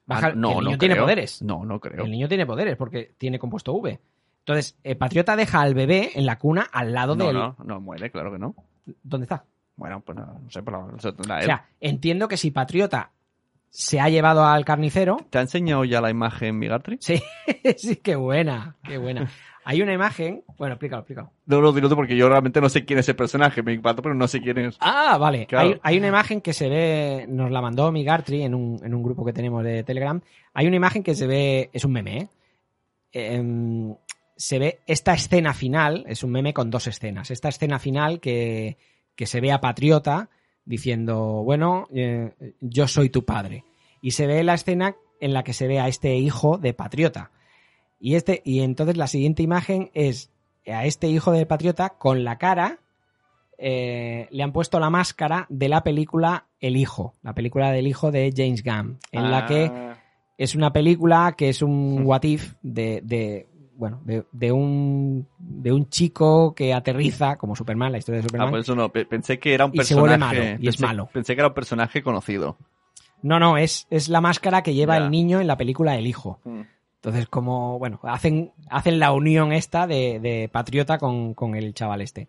Baja- Ah, no, el niño no tiene creo. poderes. No, no creo. El niño tiene poderes porque tiene compuesto V. Entonces, el Patriota deja al bebé en la cuna al lado No, del. no, no muere, claro que no. ¿Dónde está? Bueno, pues no, no sé, pero no la- O sea, entiendo que si Patriota se ha llevado al carnicero. ¿Te ha enseñado ya la imagen Migartri? Sí, sí, qué buena, qué buena. Hay una imagen. Bueno, explícalo, explícalo. No, no, dilo porque yo realmente no sé quién es el personaje. Me impactó, pero no sé quién es. Ah, vale. Claro. Hay, hay una imagen que se ve, nos la mandó Migartri en un, en un grupo que tenemos de Telegram. Hay una imagen que se ve, es un meme, ¿eh? Em, se ve esta escena final, es un meme con dos escenas. Esta escena final que, que se ve a Patriota diciendo, bueno, eh, yo soy tu padre. Y se ve la escena en la que se ve a este hijo de Patriota. Y, este, y entonces la siguiente imagen es a este hijo de Patriota con la cara eh, le han puesto la máscara de la película El Hijo, la película del hijo de James Gunn, en la que Ah. es una película que es un what if de, de, bueno, de, de un de un chico que aterriza como Superman, la historia de Ah, Superman. pues eso no. pe- Pensé que era un Y se personaje. vuelve malo, y es pensé- malo. Pensé que era un personaje conocido. No, no, es, es la máscara que lleva el niño en la película El Hijo. Mm. Entonces, como, bueno, hacen, hacen la unión esta de, de Patriota con, con el chaval este.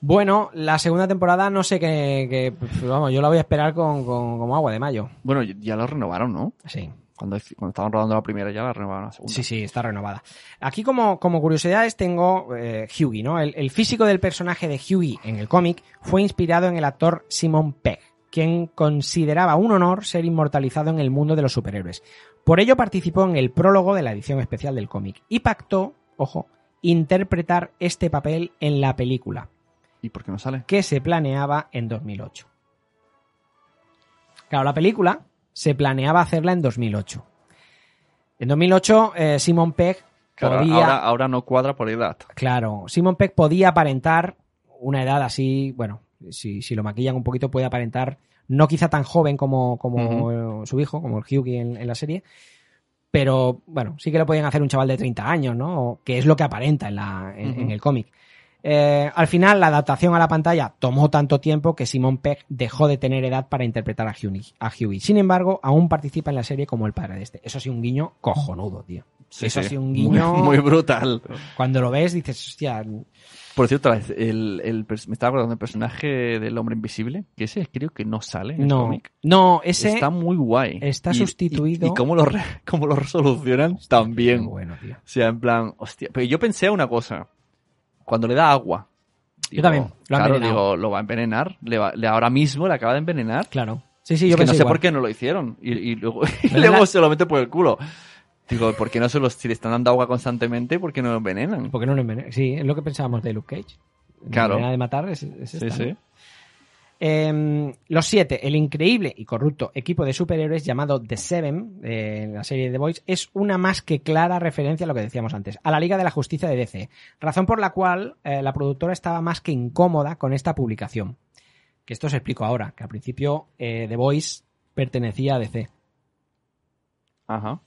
Bueno, la segunda temporada no sé qué, pues, vamos, yo la voy a esperar con, con- como agua de mayo. Bueno, ya lo renovaron, ¿no? Sí. Cuando, cuando estaban rodando la primera ya la renovaron la segunda. Sí, sí, está renovada. Aquí como, como curiosidades tengo eh, Hughie, ¿no? El, el físico del personaje de Hughie en el cómic fue inspirado en el actor Simon Pegg, quien consideraba un honor ser inmortalizado en el mundo de los superhéroes. Por ello participó en el prólogo de la edición especial del cómic y pactó, ojo, interpretar este papel en la película, ¿Y por qué no sale? que se planeaba en 2008. Claro, la película se planeaba hacerla en 2008. En 2008, eh, Simon Pegg Claro, podía... ahora, ahora no cuadra por edad. Claro, Simon Pegg podía aparentar una edad así, bueno, si, si lo maquillan un poquito puede aparentar, no quizá tan joven como, como su hijo, como el Hughie en, en la serie, pero bueno, sí que lo podían hacer un chaval de 30 años, ¿no? O- que es lo que aparenta en, la, en el cómic. Eh, al final, la adaptación a la pantalla tomó tanto tiempo que Simon Pegg dejó de tener edad para interpretar a Hughie. Sin embargo, aún participa en la serie como el padre de este. Eso sí, un guiño cojonudo, tío. Sí, Eso sí. sí, un guiño... Muy, brutal. Cuando lo ves dices, hostia, Por cierto, el, el me estaba acordando del personaje del hombre invisible, que ese creo que no sale en el No, cómic. no, ese Está muy guay. está Y- sustituido- Y, y cómo, lo cómo lo resolucionan también. Bueno, tío. O sea, en plan, hostia. Pero yo pensé una cosa. Cuando le da agua. Yo también, lo claro, digo, lo va a envenenar. Le va- le- ahora mismo le acaba de envenenar. Claro. Sí, sí, Es yo que no sé igual. por qué no lo hicieron. Y, y luego, y luego se lo mete por el culo. Digo, ¿por qué no se los, si le están dando agua constantemente, por qué no lo envenenan? ¿Por qué no lo envenena? Sí, es lo que pensábamos de Luke Cage. La Claro. manera de matar es, es Sí, sí. ¿no? Eh, los siete, el increíble y corrupto equipo de superhéroes llamado The Seven, eh, en la serie The Boys, es una más que clara referencia a lo que decíamos antes, a la Liga de la Justicia de DC, razón por la cual eh, la productora estaba más que incómoda con esta publicación. Que esto os explico ahora, que al principio eh, The Boys pertenecía a DC. Ajá.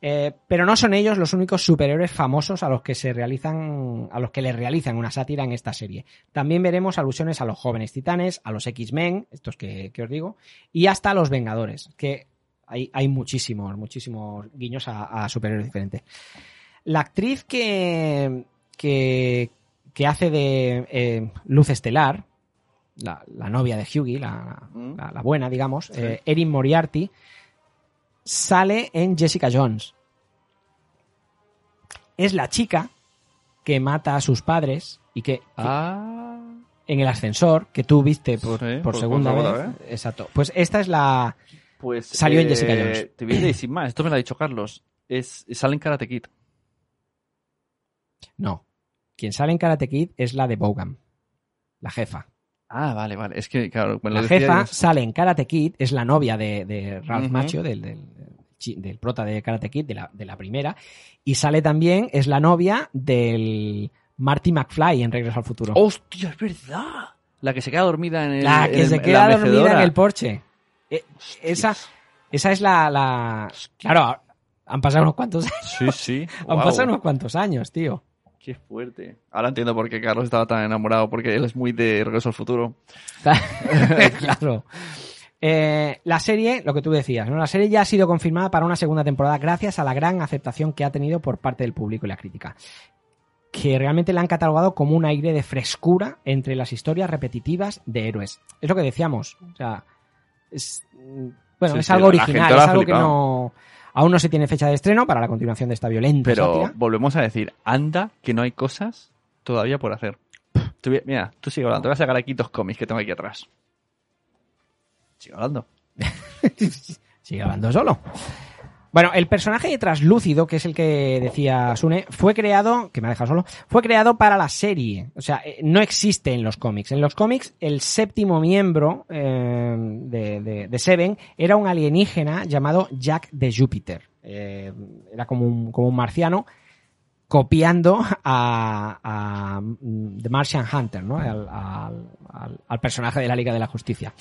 Eh, pero no son ellos los únicos superhéroes famosos a los que se realizan, a los que les realizan una sátira en esta serie. También veremos alusiones a los jóvenes titanes, a los X-Men, estos que, que os digo, y hasta a los Vengadores, que hay, hay muchísimos, muchísimos guiños a, a superhéroes diferentes. La actriz que, que, que hace de eh, Luz Estelar, la, la novia de Hughie, la, la- la buena, digamos, eh, Erin Moriarty, sale en Jessica Jones. Es la chica que mata a sus padres y que, que Ah. en el ascensor, que tú viste por, Sí, por por- segunda por vez. segunda Exacto. Pues esta es la... Pues Salió en eh, Jessica Jones. Te voy a decir sin más, esto me lo ha dicho Carlos. Es, sale en Karate Kid. No. Quien sale en Karate Kid es la de Bogan. La jefa. Ah, vale, vale. Es que, claro, me lo La jefa sale en Karate Kid, es la novia de, de Ralph Ujú. Macchio, del, del prota de Karate Kid, de la, de la primera. Y sale también, es la novia del Marty McFly en Regreso al Futuro. ¡Hostia, es verdad! La que se queda dormida en el. la que en- se queda dormida mecedora. en el porche. Eh, esa, esa es la, la... Claro, han pasado unos cuantos años. Sí, sí. Han pasado unos cuantos años, tío. Qué fuerte. Ahora entiendo por qué Carlos estaba tan enamorado, porque él es muy de Regreso al Futuro. claro. Eh, la serie, lo que tú decías, ¿no? La serie ya ha sido confirmada para una segunda temporada gracias a la gran aceptación que ha tenido por parte del público y la crítica. Que realmente la han catalogado como un aire de frescura entre las historias repetitivas de héroes. Es lo que decíamos. O sea, es, bueno, Sí, es algo original, es algo que no. Aún no se tiene fecha de estreno para la continuación de esta violenta Pero sátira. volvemos a decir, anda que no hay cosas todavía por hacer. A- mira, tú sigue hablando. Te voy a sacar aquí dos cómics que tengo aquí atrás. Sigue hablando. Sigue hablando solo. Bueno, el personaje de Traslúcido, que es el que decía Sune, fue creado, que me ha dejado solo, fue creado para la serie. O sea, eh, no existe en los cómics. En los cómics, el séptimo miembro eh, de, Seven era un alienígena llamado Jack de Júpiter. Eh, era como un, como un marciano copiando a, a, mm, The Martian Hunter, ¿no? Al personaje de la Liga de la Justicia.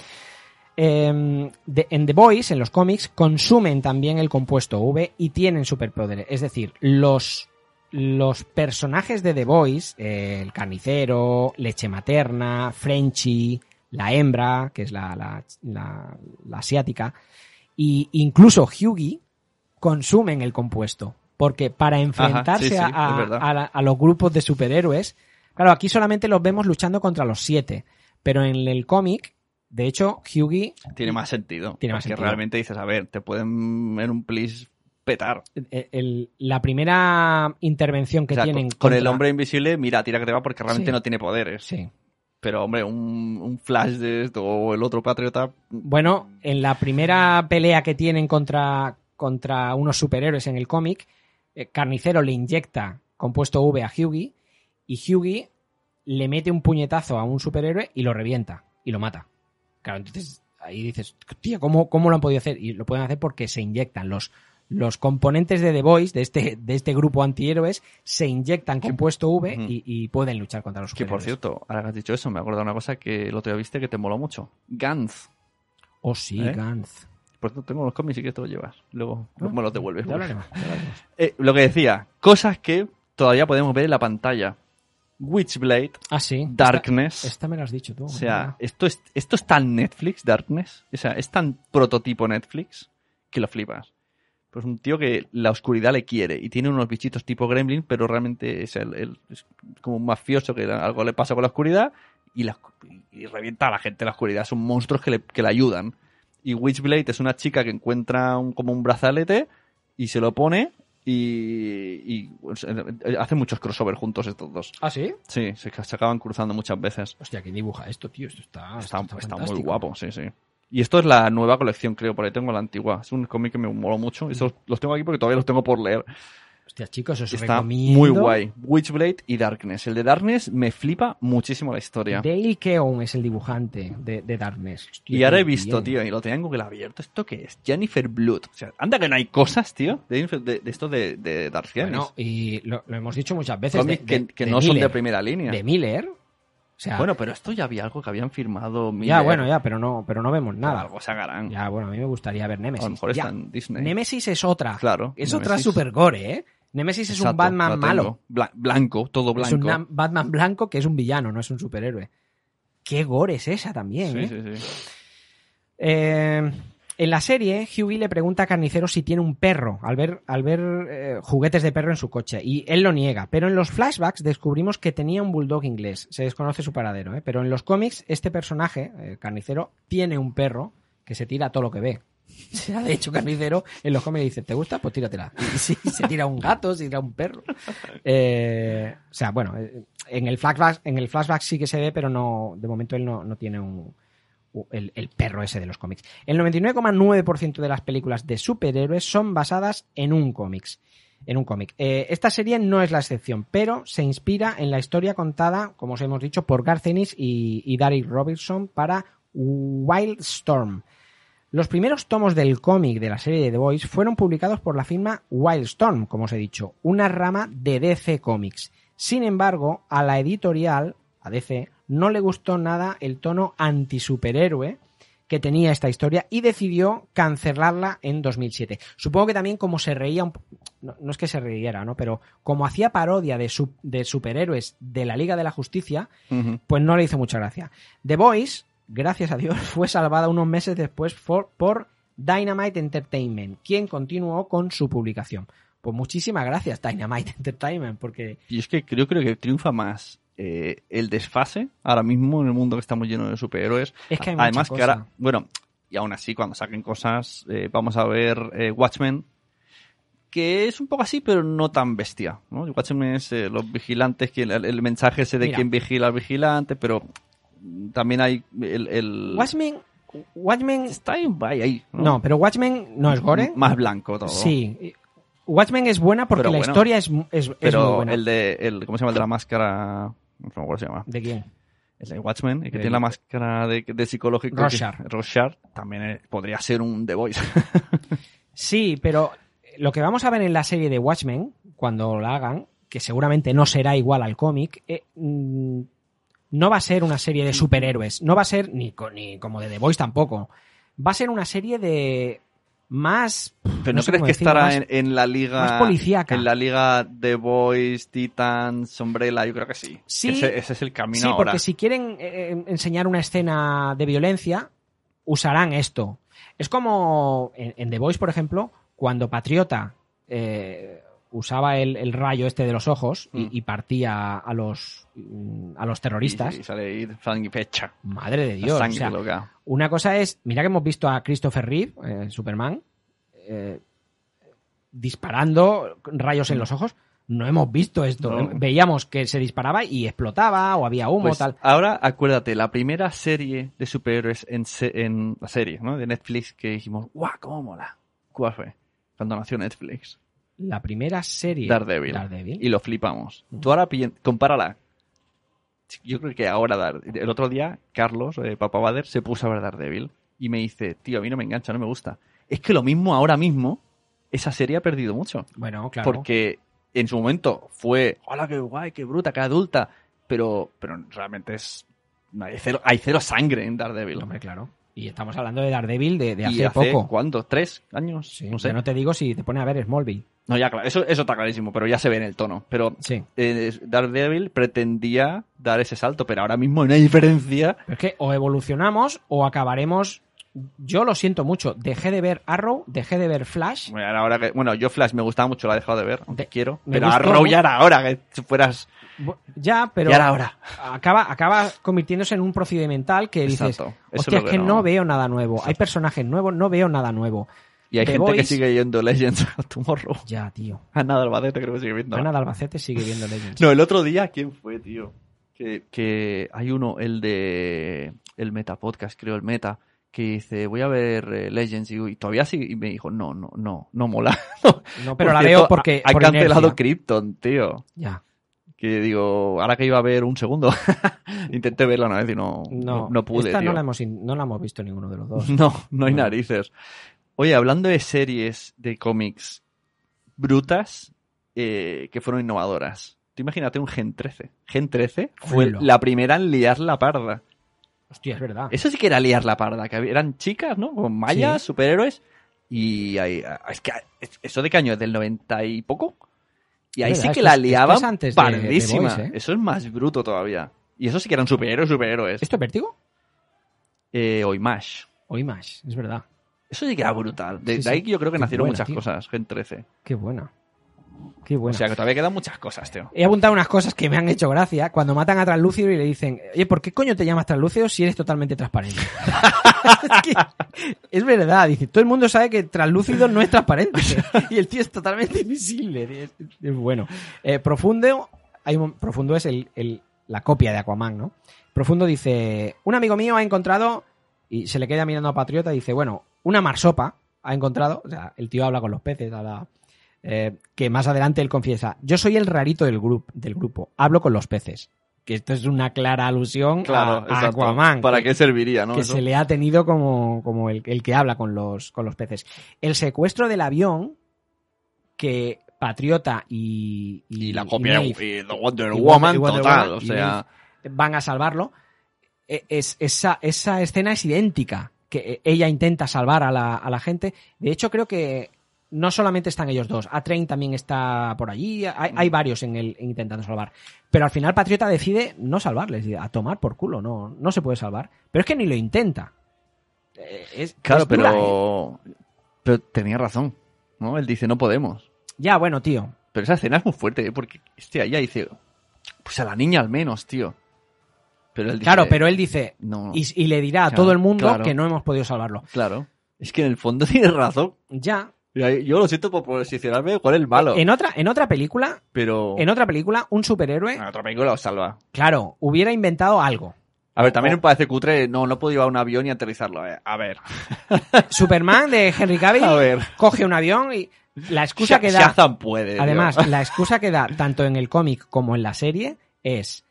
Eh, de- en The Boys, en los cómics, consumen también el compuesto V y tienen superpoderes. Es decir, los, los personajes de The Boys, eh, el carnicero, leche materna, Frenchy, la hembra, que es la, la, la- la asiática, y incluso Hughie, consumen el compuesto. Porque para enfrentarse sí, sí, a, a a los grupos de superhéroes, claro, aquí solamente los vemos luchando contra los siete. Pero en el cómic, de hecho, Hughie Tiene más sentido. Tiene más porque sentido. realmente dices, a ver, te pueden en un plis petar. el- el- la primera intervención que O sea, tienen con, el hombre invisible, mira, tira que te va porque realmente Sí. no tiene poderes. Sí. Pero, hombre, un, un flash de esto o el otro patriota. Bueno, en la primera pelea que tienen contra, contra unos superhéroes en el cómic, eh, Carnicero le inyecta compuesto V a Hughie y Hughie le mete un puñetazo a un superhéroe y lo revienta y lo mata. Claro, entonces ahí dices, tía, ¿cómo, ¿cómo lo han podido hacer? Y lo pueden hacer porque se inyectan los, los componentes de The Voice, de este, de este grupo antihéroes, se inyectan compuesto V Ujú. y, y pueden luchar contra los Que por cierto, ahora que has dicho eso, me acuerdo de una cosa que el otro día viste que te moló mucho. Gantz. Oh, sí, ¿Eh? Gantz. Por cierto, tengo los cómics y que te los llevas. Luego Ah, me los devuelves. Eh, lo que decía, cosas que todavía podemos ver en la pantalla. Witchblade, Ah, sí. Darkness. Esta, esta me la has dicho tú. O sea, esto es, esto es tan Netflix, Darkness. O sea, es tan prototipo Netflix que lo flipas. Pues un tío que la oscuridad le quiere y tiene unos bichitos tipo Gremlin, pero realmente es, el, el- es como un mafioso que algo le pasa con la oscuridad y, la, y revienta a la gente en la oscuridad. Son monstruos que le, que le ayudan. Y Witchblade es una chica que encuentra un- como un brazalete y se lo pone y, y, pues, eh, hacen muchos crossover juntos estos dos. ¿Ah, sí? Sí, se, se acaban cruzando muchas veces. Hostia, ¿quién dibuja esto, tío? Esto está, Está, esto está muy guapo, sí, sí. Y esto es la nueva colección, creo, por ahí tengo la antigua. Es un cómic que me moló mucho. Estos los tengo aquí porque todavía los tengo por leer. Hostia, chicos, os Está recomiendo. muy guay. Witchblade y Darkness. El de Darkness me flipa muchísimo la historia. Dale Keown es el dibujante de, de Darkness. Hostia, Y ahora he visto, bien. tío, y lo tenía en Google abierto. ¿Esto qué es? Jennifer Blood. O sea, anda que no hay cosas, tío, de, Jennifer- de- de esto de, de Dark Bueno, y lo, lo hemos dicho muchas veces. Que, no son de primera línea. De Miller. O sea, Bueno, pero esto ya había algo que habían firmado ya, Miller. bueno, ya, pero no, pero no vemos nada. Algo sacarán. Ya, bueno, a mí me gustaría ver Nemesis. A lo mejor Ya. está en Disney. Nemesis es otra. Claro, Es Nemesis. otra super gore, ¿eh? Nemesis es un Batman malo. Bla- blanco, todo Es un blanco. Batman blanco que es un villano, no es un superhéroe. Qué gore es esa también, Sí, ¿eh? sí, sí. Eh, en la serie, Hughie le pregunta a Carnicero si tiene un perro al ver, al ver eh, juguetes de perro en su coche y él lo niega. Pero en los flashbacks descubrimos que tenía un bulldog inglés. Se desconoce su paradero, ¿eh? pero en los cómics este personaje, eh, Carnicero, tiene un perro que se tira todo lo que ve. Sea, de hecho, Carnicero en los cómics dice, ¿te gusta? Pues tíratela. Y sí, se tira un gato, se tira un perro. Eh, o sea, bueno, eh, en el, flashback, en el flashback sí que se ve, pero no, de momento él no, no tiene un, el, perro ese de los cómics. El 99,9% de las películas de superhéroes son basadas en un cómics. En un cómic. Eh, esta serie no es la excepción, pero se inspira en la historia contada, como os hemos dicho, por Garth Ennis y, y Derek Robertson para Wildstorm. Los primeros tomos del cómic de la serie de The Boys fueron publicados por la firma Wildstorm, como os he dicho, una rama de DC Comics. Sin embargo, a la editorial, a DC, no le gustó nada el tono antisuperhéroe que tenía esta historia y decidió cancelarla en 2007. Supongo que también como se reía, un no, no es que se riera, ¿no? Pero como hacía parodia de, su- de superhéroes de la Liga de la Justicia, pues no le hizo mucha gracia. The Voice, gracias a Dios, fue salvada unos meses después por, por Dynamite Entertainment, quien continuó con su publicación. Pues muchísimas gracias, Dynamite Entertainment, porque Y es que creo, creo que triunfa más eh, el desfase ahora mismo en el mundo que estamos llenos de superhéroes. Es que hay Además que ahora, bueno, y aún así cuando saquen cosas, eh, vamos a ver eh, Watchmen, que es un poco así, pero no tan bestia. ¿no? Watchmen es eh, los vigilantes, que el, el mensaje ese de Mira. quién vigila al vigilante, pero también hay el... el Watchmen, Watchmen, está ahí, ahí, ¿no? no, pero Watchmen no es gore. Más blanco todo. Sí. Watchmen es buena porque Pero la bueno. historia es, es, es Pero muy buena. el de, el, ¿cómo se llama? El de la máscara, no sé cómo se llama. ¿De quién? El de Watchmen, el que El- tiene la máscara de, de psicológico. Rorschach. que- Rorschach, también podría ser un The Voice. Sí, pero lo que vamos a ver en la serie de Watchmen, cuando la hagan, que seguramente no será igual al cómic, eh, mm, no va a ser una serie de superhéroes. No va a ser ni, ni como de The Voice tampoco. Va a ser una serie de más. Pero no, sé crees que estará más- en, en la liga. más policíaca. En la liga The Voice, Titans, Umbrella, yo creo que sí. Sí. Ese, ese es el camino Sí, ahora. porque si quieren eh, enseñar una escena de violencia, usarán esto. Es como en, en The Voice, por ejemplo, cuando Patriota eh, usaba el, el rayo este de los ojos y, Mm. y partía a los mm, a los terroristas. Y, y sale sangre fecha. Madre de Dios. o sangre sea, loca. una cosa es, mira que hemos visto a Christopher Reeve, eh, Superman, eh, disparando rayos en los ojos. No hemos visto esto. No. Veíamos que se disparaba y explotaba o había humo Pues tal. ahora acuérdate, la primera serie de superhéroes en, se- en la serie, ¿no? De Netflix que dijimos, ¡guau, cómo mola! ¿Cuál fue? Cuando nació Netflix. La primera serie. Daredevil. Daredevil. Y lo flipamos. Tú ahora compárala. Yo creo que ahora, Dar- el otro día, Carlos, eh, Papá Bader, se puso a ver Daredevil y me dice, tío, a mí no me engancha, no me gusta. Es que lo mismo ahora mismo, esa serie ha perdido mucho. Bueno, claro. Porque en su momento fue, hola, qué guay, qué bruta, qué adulta. Pero, pero realmente es. Hay cero, hay cero sangre en Daredevil. Hombre, claro. Y estamos hablando de Daredevil de, de ¿Y hace, poco. ¿Cuánto? ¿Tres años? Sí, no sé. no te digo si te pone a ver Smallville. No, ya, claro, eso, eso está clarísimo, pero ya se ve en el tono. Pero Sí. eh, Daredevil pretendía dar ese salto, pero ahora mismo no hay diferencia. Es que o evolucionamos o acabaremos. Yo lo siento mucho. Dejé de ver Arrow, dejé de ver Flash. Bueno, ahora que, bueno, yo Flash me gustaba mucho, la he dejado de ver, aunque De- quiero. Pero Arrow ya era ahora, que si fueras. Ya, pero Ya era hora. acaba, acaba convirtiéndose en un procedimental que dices, Exacto. Hostia, es que no- veo nada nuevo. Hay personajes nuevos, no veo nada nuevo. Y hay The gente que sigue yendo Legends of Tomorrow. Ya, tío. Ana de Albacete creo que sigue viendo. Ana de Albacete sigue viendo Legends. No, el otro día, ¿quién fue, tío? Que, que hay uno, el de el Meta Podcast, creo, el Meta, que dice, voy a ver eh, Legends y, y todavía sigue, y me dijo, no, no, no, no mola. No, pero la veo porque. Ha por cancelado. Krypton, tío. Ya. Que digo, ahora que iba a ver un segundo, intenté verla una vez y no, no, No, no pude, Esta tío. no la, hemos, no la hemos visto ninguno de los dos. No, no hay narices. Oye, hablando de series de cómics brutas eh, que fueron innovadoras. Tú imagínate un Gen 13. Gen 13 fue la primera en liar la parda. Hostia, es verdad. Eso sí que era liar la parda, que eran chicas, ¿no? Con mayas, Sí. superhéroes. Y ahí, es que eso de qué año es del 90 y poco. Y ahí sí que la liaban es antes de- de pardísima. Boys, ¿eh? Eso es más bruto todavía. Y eso sí que eran superhéroes, superhéroes. ¿Esto es vértigo? Eh, o Imash. O Image, es verdad. Eso sí que era brutal. De, Sí, de ahí sí. yo creo que Qué nacieron buena, muchas tío. cosas, Gen 13. Qué buena. Qué buena. O sea que todavía quedan muchas cosas, tío. He apuntado unas cosas que me han hecho gracia cuando matan a Translúcido y le dicen, oye, ¿por qué coño te llamas Translúcido si eres totalmente transparente? es, que es verdad, dice, todo el mundo sabe que Translúcido no es transparente y el tío es totalmente invisible. Es, es bueno. Eh, Profundo, hay un- Profundo es el, el- la copia de Aquaman, ¿no? Profundo dice, un amigo mío ha encontrado, y se le queda mirando a Patriota, dice, bueno, una marsopa ha encontrado, o sea, el tío habla con los peces, habla eh, que más adelante él confiesa, yo soy el rarito del, grupo del grupo, hablo con los peces. Que esto es una clara alusión Claro, a. Aquaman. ¿Para que, qué serviría, no? que Eso. se le ha tenido como, como el, el que habla con los, con los peces. El secuestro del avión que Patriota y, Y la copia Maeve Wonder Woman Wonder total, Woman o sea... Van a salvarlo. E- Es, esa, esa escena es idéntica, que ella intenta salvar a la, a la gente. De hecho, creo que no solamente están ellos dos, A-Train también está por allí, hay, hay varios en el intentando salvar. Pero al final Patriota decide no salvarles, a tomar por culo, no, no se puede salvar. Pero es que ni lo intenta. Eh, es- Claro, es dura, ¿eh? pero... Pero tenía razón, ¿no? Él dice, no podemos. Ya, bueno, tío. Pero esa escena es muy fuerte, ¿eh? porque, hostia, ella dice, pues a la niña al menos, tío. Pero él dice, Claro, pero él dice, no, y, y le dirá a Claro, todo el mundo claro. que no hemos podido salvarlo. claro. Es que en el fondo tiene razón. Ya. Yo lo siento por posicionarme con el malo. En otra, en otra película, Pero... en otra película, un superhéroe, En otra película lo salva. claro, hubiera inventado algo. A ver, también me parece cutre, no, no puedo llevar un avión y aterrizarlo. eh. A ver. Superman de Henry Cavill A ver. coge un avión y la excusa que da, Shazam puede. tío. además, la excusa que da tanto en el cómic como en la serie es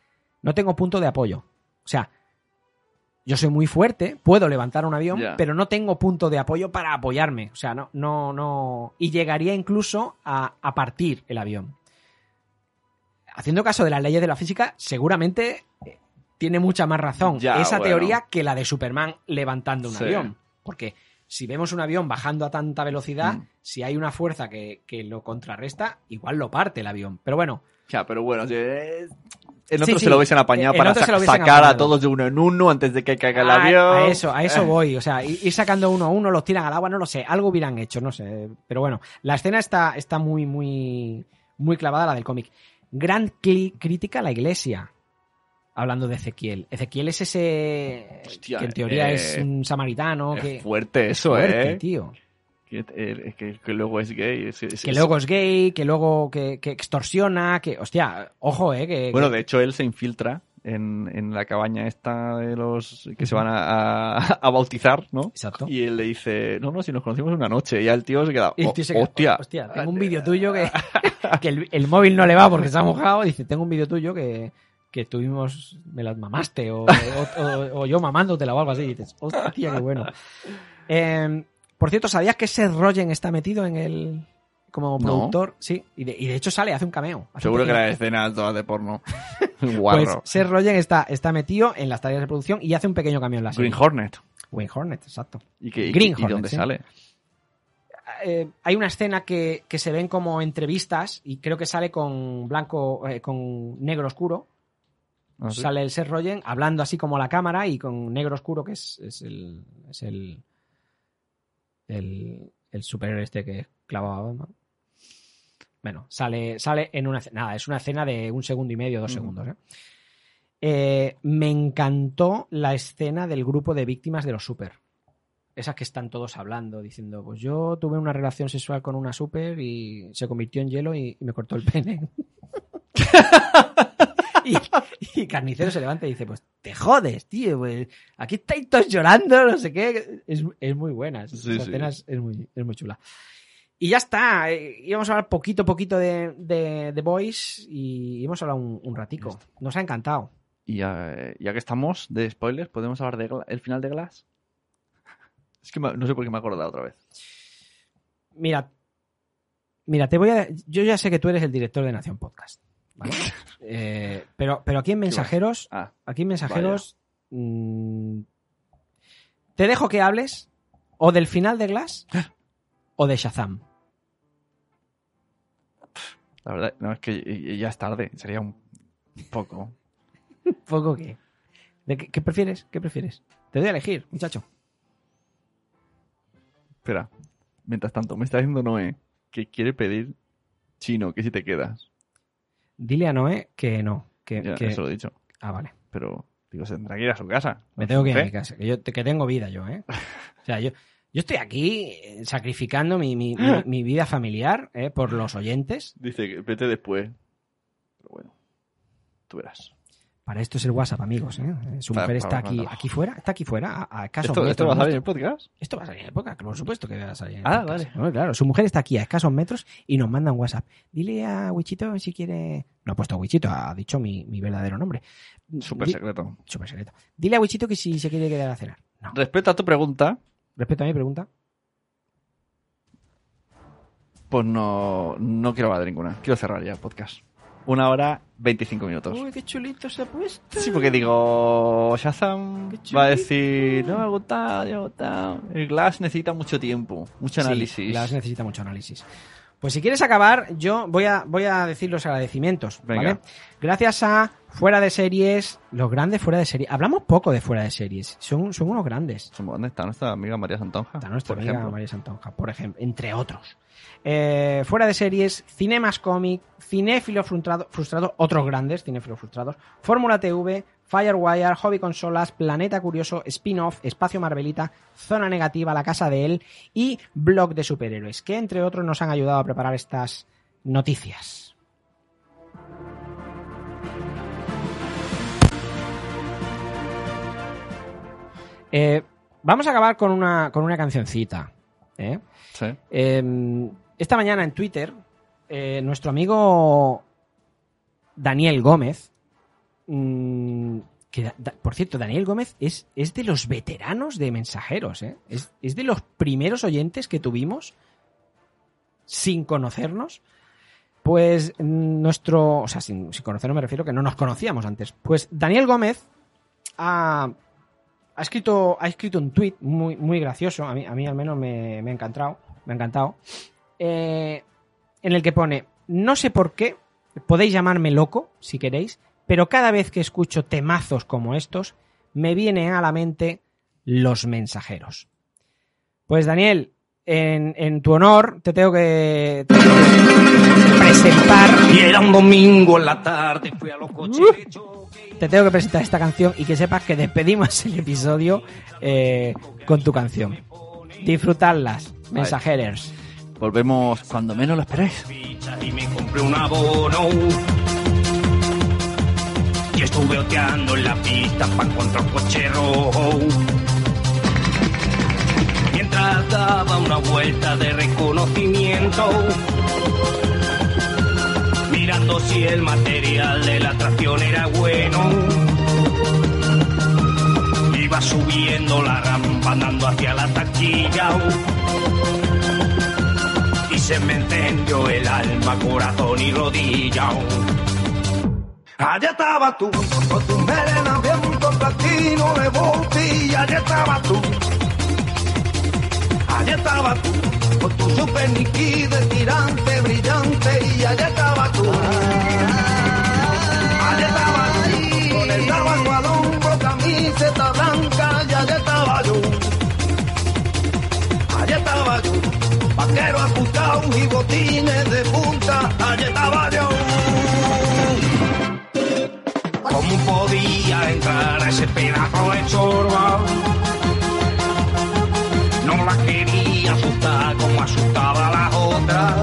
no tengo punto de apoyo. O sea, yo soy muy fuerte, puedo levantar un avión, pero no tengo punto de apoyo para apoyarme. O sea, no, no, no. Y llegaría incluso a, a partir el avión. Haciendo caso de las leyes de la física, seguramente eh, tiene mucha más razón Ya, esa bueno. teoría que la de Superman levantando un Sí. avión. Porque si vemos un avión bajando a tanta velocidad, Mm. si hay una fuerza que, que lo contrarresta, igual lo parte el avión. Pero bueno, Ya, pero bueno, en Sí, otro sí. se lo hubiesen apañado En para sa- sacar a todos de uno en uno antes de que caiga el a, avión. a eso, a eso Eh, voy. O sea, ir sacando uno a uno, los tiran al agua, no lo sé. Algo hubieran hecho, no sé. Pero bueno, la escena está, está muy, muy, muy clavada, la del cómic. Gran crítica a la iglesia. Hablando de Ezequiel. Ezequiel es ese Hostia, que en teoría eh, es un samaritano. Es que, fuerte eso, fuerte, ¿eh? tío. Que, que- que luego es gay. es- es- Que luego es gay, que luego que, que extorsiona, que. Hostia, ojo, eh. Que, Bueno, de hecho, él se infiltra en, en la cabaña esta de los que se van a, a- a bautizar, ¿no? Exacto. Y él le dice, no, no, si nos conocimos una noche. Y ya el tío se queda, "Oh, tío se queda, hostia. hostia, tengo un vídeo tuyo que, que el, el móvil no le va porque se ha mojado. Dice, tengo un vídeo tuyo que, que tuvimos, me las mamaste o, o- o- o yo mamándotela o algo así. Y dices, hostia, qué bueno. Eh, por cierto, ¿sabías que Seth Rogen está metido en el como No. productor? Sí, y de, y de hecho sale, hace un cameo. hace un Seguro que las escenas todas de porno. Pues. Seth Rogen está, está metido en las tareas de producción y hace un pequeño cameo en la serie. Green Hornet. Green Hornet, exacto. ¿Y, que, y- Green y Hornet, dónde sí. sale? eh, hay una escena que, que se ven como entrevistas y creo que sale con blanco, eh, con negro oscuro. Ah, ¿sí? Sale el Seth Rogen hablando así como la cámara y con negro oscuro, que es, es el. Es el. El, el superhéroe este que clavaba a Batman. Bueno, sale, sale en una. Nada, es una escena de un segundo y medio, dos segundos. ¿eh? Eh, me encantó la escena del grupo de víctimas de los super. Esas que están todos hablando, diciendo, pues yo tuve una relación sexual con una super y se convirtió en hielo y, y me cortó el pene. y, y Carnicero se levanta y dice, pues te jodes, tío, pues aquí estáis todos llorando, no sé qué. Es, es muy buena, esa Sí, escena es, es muy, es muy chula. Y ya está, eh, íbamos a hablar poquito poquito de, de, de Boys y hemos hablado un, un ratico. Nos ha encantado. Y ya, ya que estamos de spoilers, ¿podemos hablar del el final de Glass? Es que me- no sé por qué me he acordado otra vez. Mira, mira, te voy a. Yo ya sé que tú eres el director de Nación Podcast. ¿Vale? Eh, pero, pero aquí en Mensajeros, Ah, aquí en Mensajeros, mm, te dejo que hables o del final de Glass o de Shazam. la verdad, no, es que ya es tarde. Sería un poco. ¿Poco qué? ¿De qué, qué prefieres? ¿Qué prefieres? Te doy a elegir, muchacho. Espera. Mientras tanto, me está diciendo Noé que quiere pedir chino, que si te quedas. Dile a Noé que no. Que, Ya, que- Eso lo he dicho. Ah, vale. Pero, digo, se tendrá que ir a su casa. Me tengo que ir a mi casa. Que, yo, que tengo vida yo, ¿eh? O sea, yo, yo estoy aquí eh, sacrificando mi, mi- mi- mi vida familiar ¿eh? por los oyentes. Dice que vete después. Pero bueno, tú verás. Para esto es el WhatsApp, amigos. ¿eh? Su Para- mujer para está aquí, aquí fuera, está aquí fuera, a, a escasos ¿Esto, metros ¿Esto va a salir en el podcast? Esto va a salir en el podcast, por supuesto que va a salir en el Ah, podcast. vale. Bueno, claro, su mujer está aquí a escasos metros y nos manda un WhatsApp. Dile a Wichito si quiere. No ha puesto Wichito, ha dicho mi, mi verdadero nombre. Súper secreto. Súper secreto. Dile a Wichito que si se quiere quedar a cenar. No. Respecto a tu pregunta, Respecto a mi pregunta. pues no, no quiero hablar de ninguna. Quiero cerrar ya el podcast. Una hora, 25 minutos. Uy, qué chulito se ha puesto. Sí, porque digo, Shazam va a decir, no me ha gustado, no me ha gustado. El Glass necesita mucho tiempo, mucho Sí, análisis. Glass necesita mucho análisis. Pues si quieres acabar, yo voy a, voy a decir los agradecimientos, ¿vale? Gracias a Fuera de Series, los grandes Fuera de Series. Hablamos poco de Fuera de Series, son, son unos grandes. ¿Dónde está nuestra amiga María Santonja? Está nuestra por amiga ejemplo? María Santonja, por ejemplo, entre otros. Eh, fuera de series, Cinemas Comic, Cinéfilo Frustrado, Frustrado, otros grandes Cinéfilos Frustrados, Fórmula TV, Firewire, Hobby Consolas, Planeta Curioso, Spin-Off, Espacio Marvelita, Zona Negativa, La Casa de Él y Blog de Superhéroes, que entre otros nos han ayudado a preparar estas noticias. Eh, vamos a acabar con una, con una cancioncita. ¿eh? Sí. Eh, esta mañana en Twitter, eh, nuestro amigo Daniel Gómez, mm, que por cierto, Daniel Gómez es, es de los veteranos de mensajeros, ¿eh? es, es de los primeros oyentes que tuvimos sin conocernos. Pues mm, nuestro, o sea, sin, sin conocernos me refiero que no nos conocíamos antes. Pues Daniel Gómez ha, ha escrito, ha escrito un tweet muy, muy gracioso, a mí, a mí al menos me, me ha encantado, me ha encantado, eh, en el que pone, no sé por qué, podéis llamarme loco si queréis, pero cada vez que escucho temazos como estos, me viene a la mente los mensajeros. Pues Daniel, en, en tu honor te tengo que, te tengo que presentar Y era un domingo en la tarde, fui a los coches. te tengo que presentar esta canción y que sepas que despedimos el episodio eh, con tu canción. Disfrutarlas, mensajeros. Volvemos cuando menos lo esperáis. y me compré un abono. Y estuve oteando en la pista para encontrar un coche rojo. Mientras daba una vuelta de reconocimiento. Mirando si el material de la tracción era bueno. Iba subiendo la rampa andando hacia la taquilla y se me encendió el alma, corazón y rodilla. Allá estaba tú, con tu melena bien con platino de botella, allá estaba tú. Allá estaba tú, con tu super niki de tirante brillante, y allá estaba tú. Allá estaba tú, con el tabaco al hombro, camiseta blanca, y allá estaba yo. Allá estaba yo. Vaquero ajustado y botines de punta, allá estaba yo. ¿Cómo podía entrar a ese pedazo de chorba? No la quería asustar como asustaba a las otras.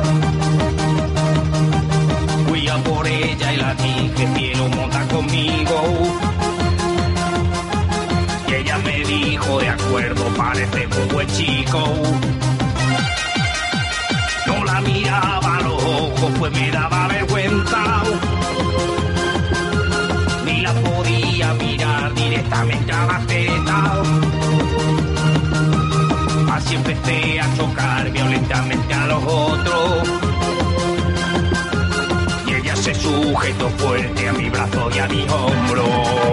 Fui a por ella y la dije, quiero montar conmigo. Y ella me dijo, de acuerdo, parece un buen chico. No la miraba a los ojos, pues me daba vergüenza. Mirar directamente a la. Así empecé a chocar violentamente a los otros. Y ella se sujetó fuerte a mi brazo y a mi hombro.